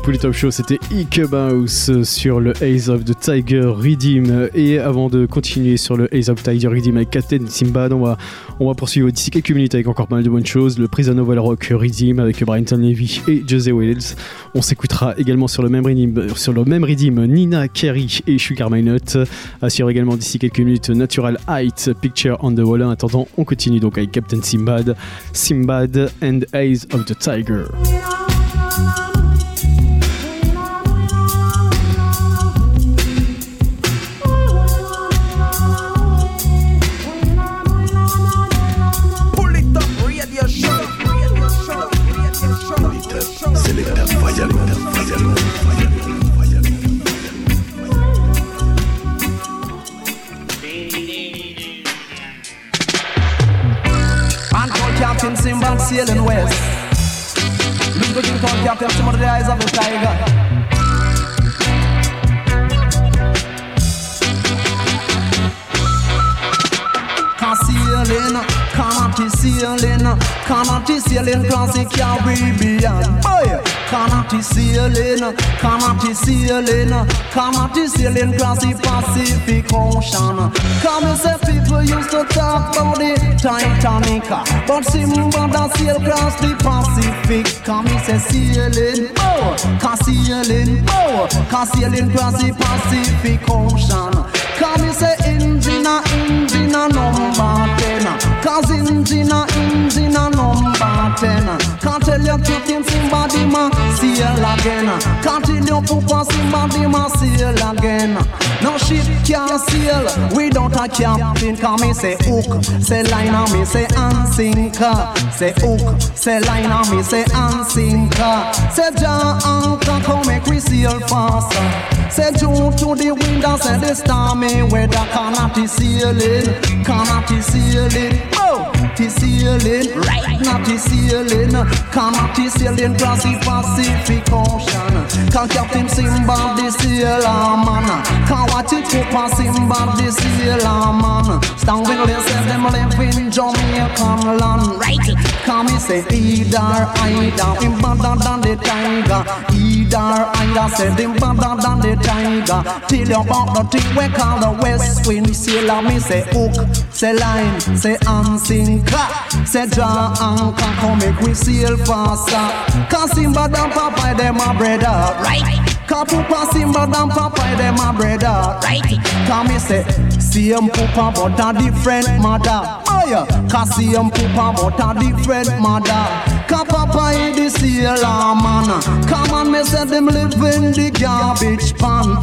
Le Polytop Show, c'était Ike sur le Ace of the Tiger Redeem. Et avant de continuer sur le Ace of the Tiger Redeem avec Captain Simbad, on va, on va poursuivre d'ici quelques minutes avec encore pas mal de bonnes choses. Le Prison of Rock Redeem avec Brenton Levy et Jose Wells. On s'écoutera également sur le même Redeem, sur le même Redeem Nina Carey et Sugar My Nut. Assure également d'ici quelques minutes Natural Height Picture on the Wall. En attendant, on continue donc avec Captain Simbad, Simbad and Ace of the Tiger. You call Captain Simba the eyes of the tiger. Sailing, can't sailing the Caribbean. Boy, can't sailing, can't sailing, can't sailing the Pacific Ocean. Come and say people used to talk about the Titanic, but Simba that sail across the Pacific. Come and say sailing, oh, can sailing, oh, can sailing cross the Pacific Ocean. Come and say engine, engine number cause engine engine number ten. Can't tell you Captain Simba the man sail again. Can't tell you Papa Simba the man sail again. No ship can sail without a captain. Ah, ah, ah, come me say hook, say line and me say and sinker. Say hook, say line and me say and sinker. Say John anchor come make we sail faster. Say June to the wind and say the stormy weather cannot be sailing, cannot be sailing. The sailing, right? Not the sailing, cannot be sailing across the Pacific Ocean. Can Captain Simba the sailor man? Can watch it past Simba the sailor man? Stand with them say them live in Jamaican land, right? Can me say either either, him better than the tiger. Either either, say them better than the tiger. Till you about the thing we call the West Wind sailor. Me say hook, say line, say and say draw anchor, come make we sail faster. Cause Simba and Popeye them a brother, right? Cause Papa Simba and Popeye them a brother, right? Cause me say same Papa but a different mother. Oh yeah, cause same Papa but a different mother. Cause Papa is the sailor man. Come on, me say them live in the garbage pan.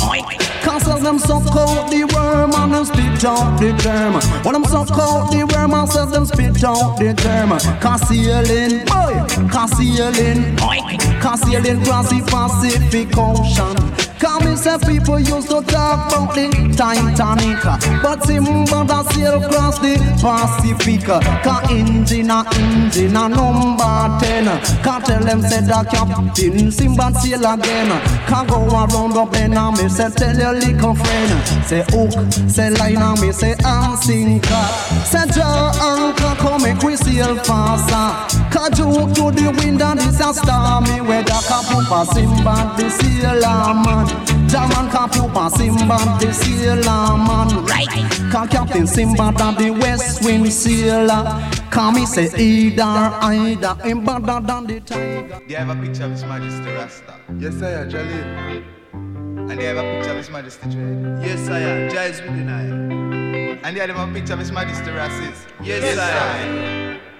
Cause of them suck out the worm and them spit out the germ. When them suck out the worm and say them spit out the germ. Cause sailing, boy, cause sailing, cause sailing across the Pacific Ocean. Cause me say people used to talk about the Titanic. But Simba that sail across the Pacific. Cause engine a engine a number ten. Cause tell them say that Captain Simba sail again. Cause go around the bend and me say tell your little friend. Say hook, say line and me say and sinker. Say draw anchor come make we sail faster Cause joke to the wind and this a stormy weather Cause Papa Simba the sailor man German can Papa Simba the sailor man Right Cause Captain Simba that the west wind sailor Cause me say either either Him better than the tiger They have a picture of His Majesty Rasta. Yes, I am, Jalil. And they have a picture of His Majesty Dread. Yes, I am. Jah is within I. And they have a picture of His Majesty Rasis. Yes, I am.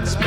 Judgment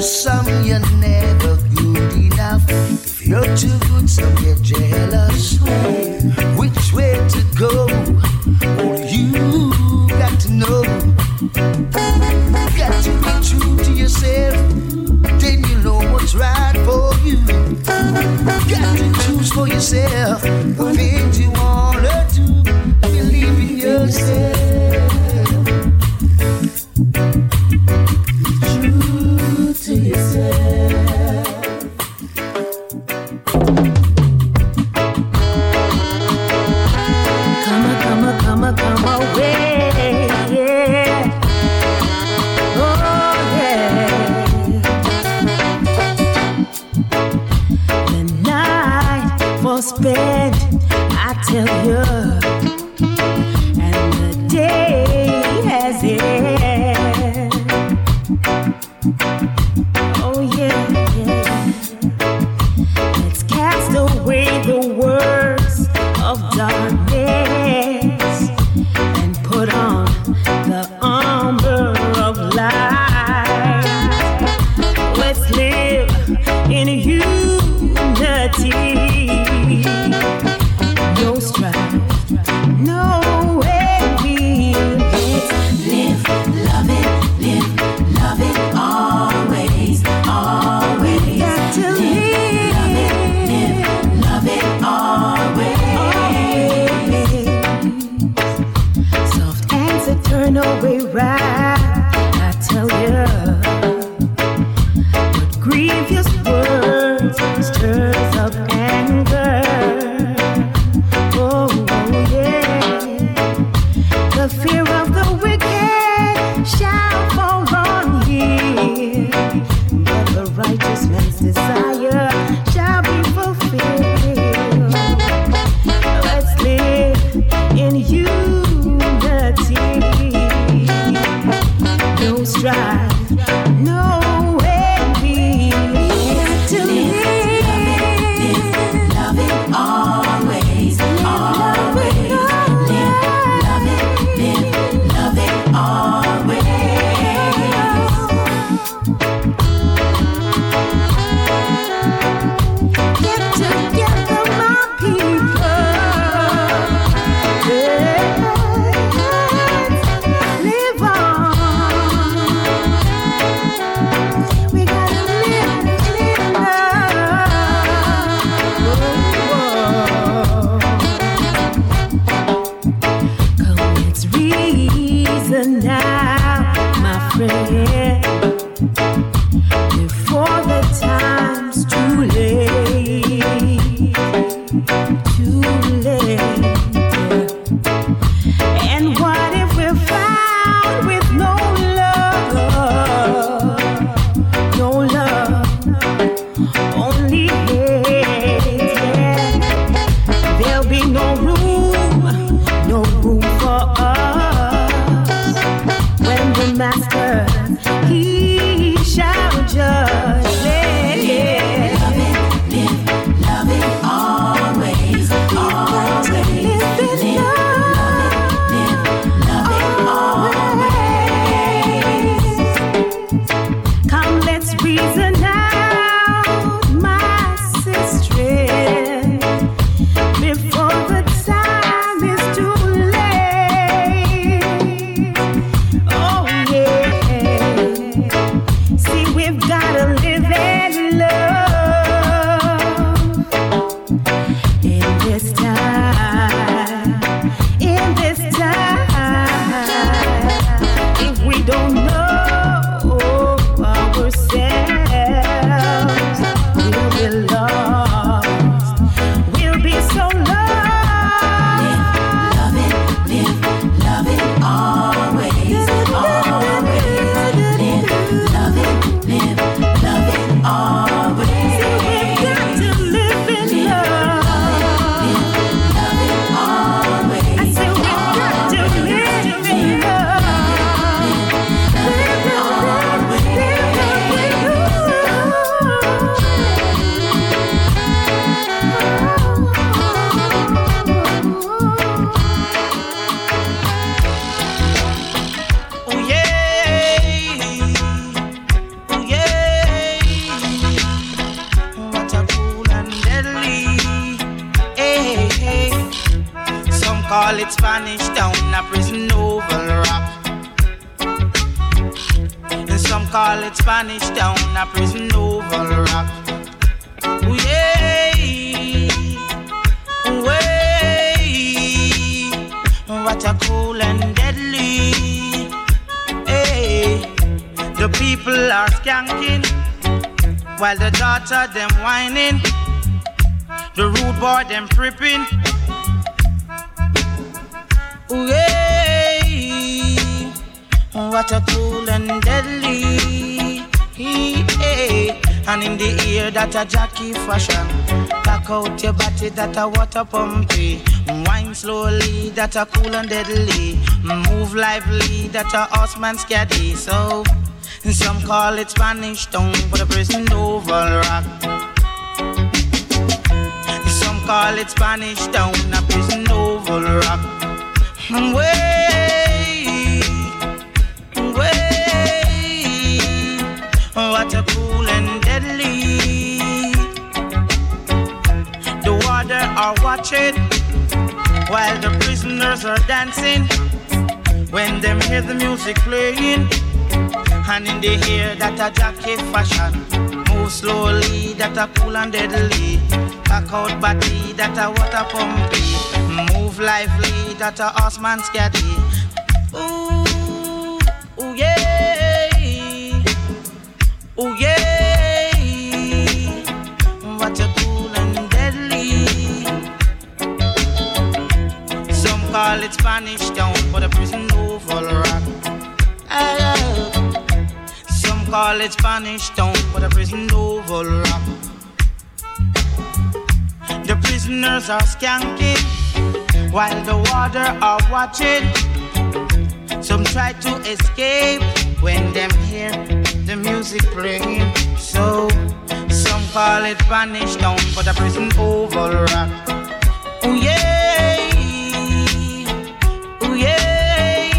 some you're never reason now. That a water pumpy. Wine slowly that a cool and deadly. Move lively that a horseman scary. So some call it Spanish town, but a prison oval rock. Some call it Spanish town, a prison oval rock. Way, prisoners are dancing. When them hear the music playing, and in the ear that a jockey fashion, move slowly that a cool and deadly. Back out body that a water pumpy, move lively that a horseman scatty. Are skanking while the water are watching. Some try to escape when them hear the music playing. So some call it Spanish town, but a prison oval rock. Oh yeah, oh yeah,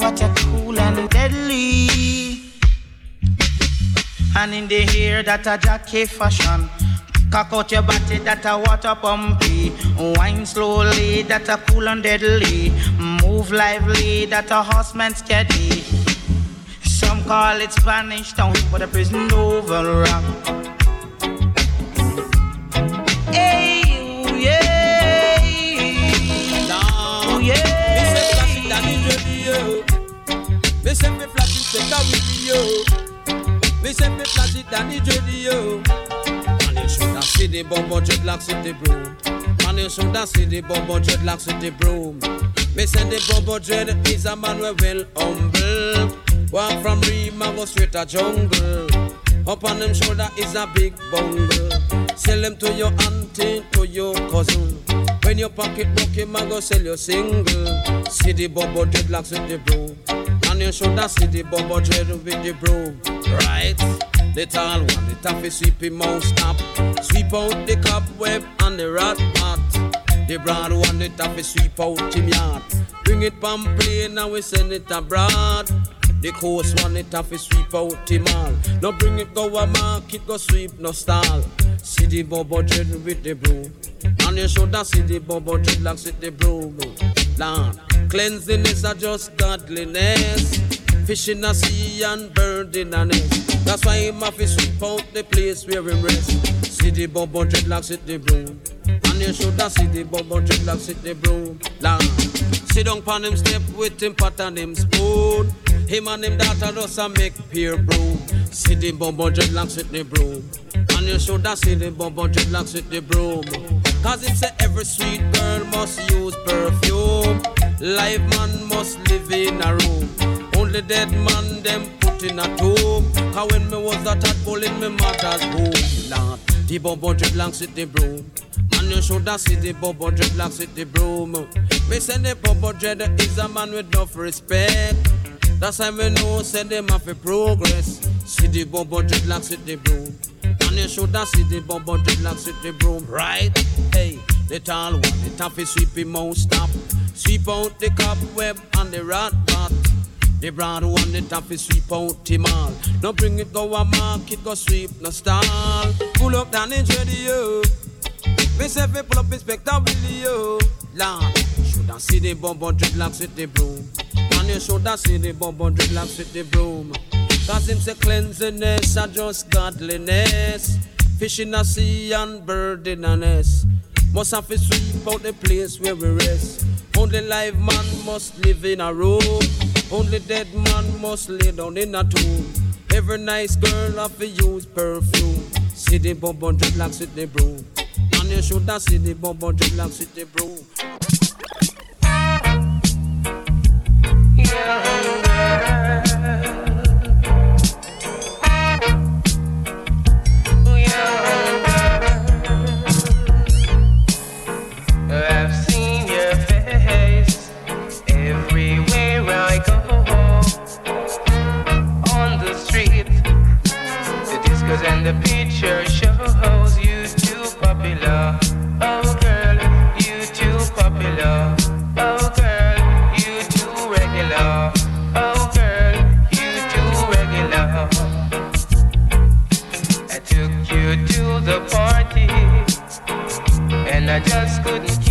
what a cool and deadly. And in the hair that a jockey fashion. Cock out your body that a water pumpy. Wine slowly that a cool and deadly. Move lively that a horseman steady. Some call it Spanish town, but a prison oval rock. Hey, ooh, yeah. Oh, say yeah. flash it down in radio. Me say me flash it take a video. Me say me the Bobo dreadlocks with the broom. Man you shoulda see the Bobo dreadlocks with the broom. Me say the Bobo dread is a man we well humble. Walk from Rima go straight to jungle. Up on them shoulder is a big bungle. Sell them to your auntie, to your cousin. When your pocket book, him a go sell your single. See the Bobo dreadlocks with the broom. And you shoulda see the Bobo dread with the broom. Right? The tall one, the taffy sweep him out stop. Sweep out the cobweb and the rat mat. The broad one, the taffy sweep out him yard. Bring it from plane and we send it abroad. The coast one, the taffy sweep out him all. No bring it go a market, go sweep no stall. See the Bobo dread with the broom. And you shoulda see the Bobo dreadlocks with the broom. Lord, cleanliness are just godliness. Fish in the sea and bird in the nest. That's why him have to sweep out the place where him rest. See the Bobo dreadlocks with the broom. And you shoulda see the Bobo dreadlocks with the broom. Lord, sit down pon him step with him pot and him spoon. Him and him daughter just a make peer broom. See the Bobo dreadlocks with the broom. And you shoulda see the Bobo dreadlocks with the broom. Cause it say every sweet girl must use perfume. Live man must live in a room. Only dead man them put in a tomb. Cause when me was a tadpole in me mother's womb, Lord, the Bobo dreadlocks with the broom. Man, you shoulda see the Bobo dreadlocks with the broom. Me say the Bobo dread is a man with enough respect. That's why me know say them have a progress. See the Bobo dreadlocks with the broom. And you shoulda see the Bobo dreadlocks with the broom, right? Hey, the tall one, the taffy sweep him out stop. Sweep out the cobweb and the rat. The broad one, the taffy sweep out him all. No bring it go a market, go sweep no stall. Pull up down in radio. Me say fi pull up Willie yo. Lord, shoulda see the Bobo dreadlocks with the broom. And you shoulda see the Bobo dreadlocks with the broom. Cause him say cleanliness and just godliness. Fish in a sea and bird in a nest. Must have to sweep out the place where we rest. Only live man must live in a room. Only dead man must lay down in a tomb. Every nice girl have to use perfume. See the Bobo dreadlocks with the broom. And you shoulda see the Bobo dreadlocks with the broom. I've I just couldn't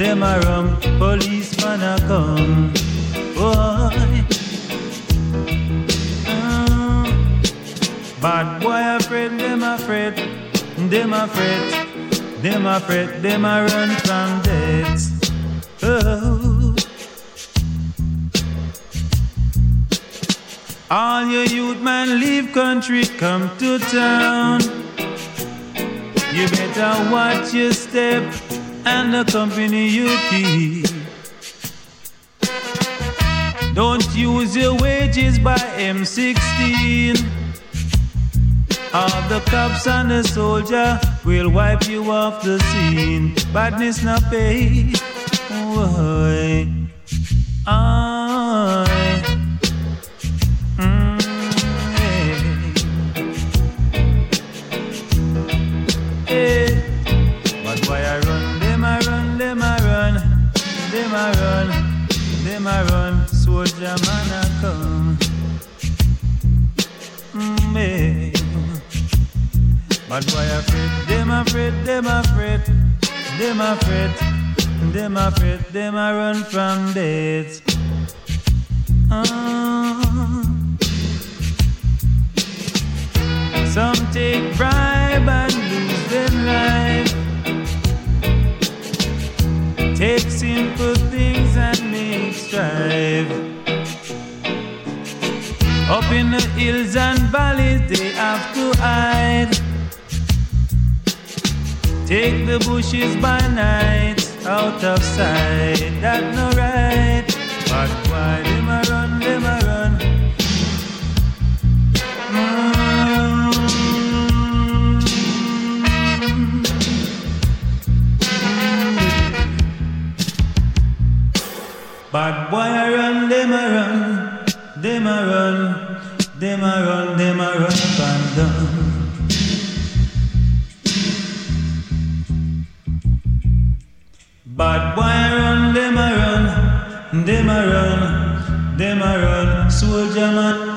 them a rum, policeman a come. Boy, mm. bad boy afraid, them afraid, them afraid, them afraid, them a run from death. Oh. All your youth man leave country, come to town. You better watch your step and the company you keep. Don't use your wages by M16. All the cops and the soldier will wipe you off the scene. Badness not paid. Ah. them a run, soldier man a come. Mm, yeah. But boy afraid, them afraid, them afraid, them afraid, them afraid, them a run from death. Uh. Uh-huh. Some take bribe and lose their life. Take simple things and make strive. Up in the hills and valleys, they have to hide. Take the bushes by night, out of sight. That no right. But why them a run Bad boy a run, them a run, them a run, them a run, them a run up and down. Bad boy a run, them a run, them a run, them a run, soldier man.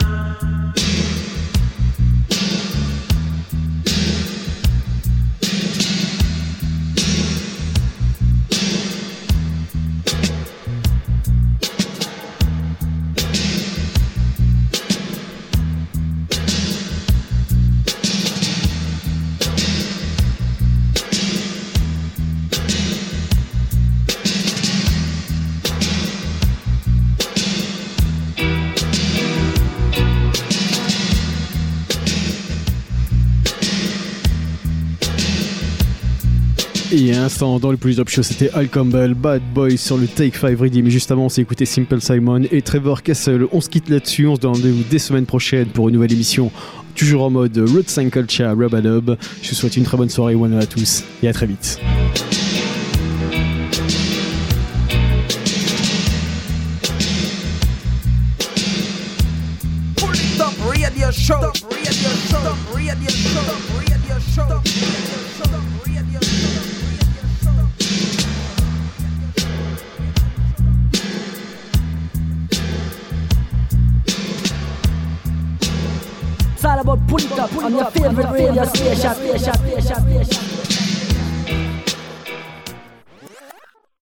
L'instant, dans le plus top show, c'était Al Campbell, Bad Boy sur le Take 5 Ready. Mais juste avant, on s'est écouté Simple Simon et Trevor Castle. On se quitte là-dessus. On se donne rendez-vous dès semaines prochaines pour une nouvelle émission. Toujours en mode Road 5 Culture, Rub Je vous souhaite une très bonne soirée, one à tous et à très vite. Up, show, It's all about pull it up on your favorite radio station.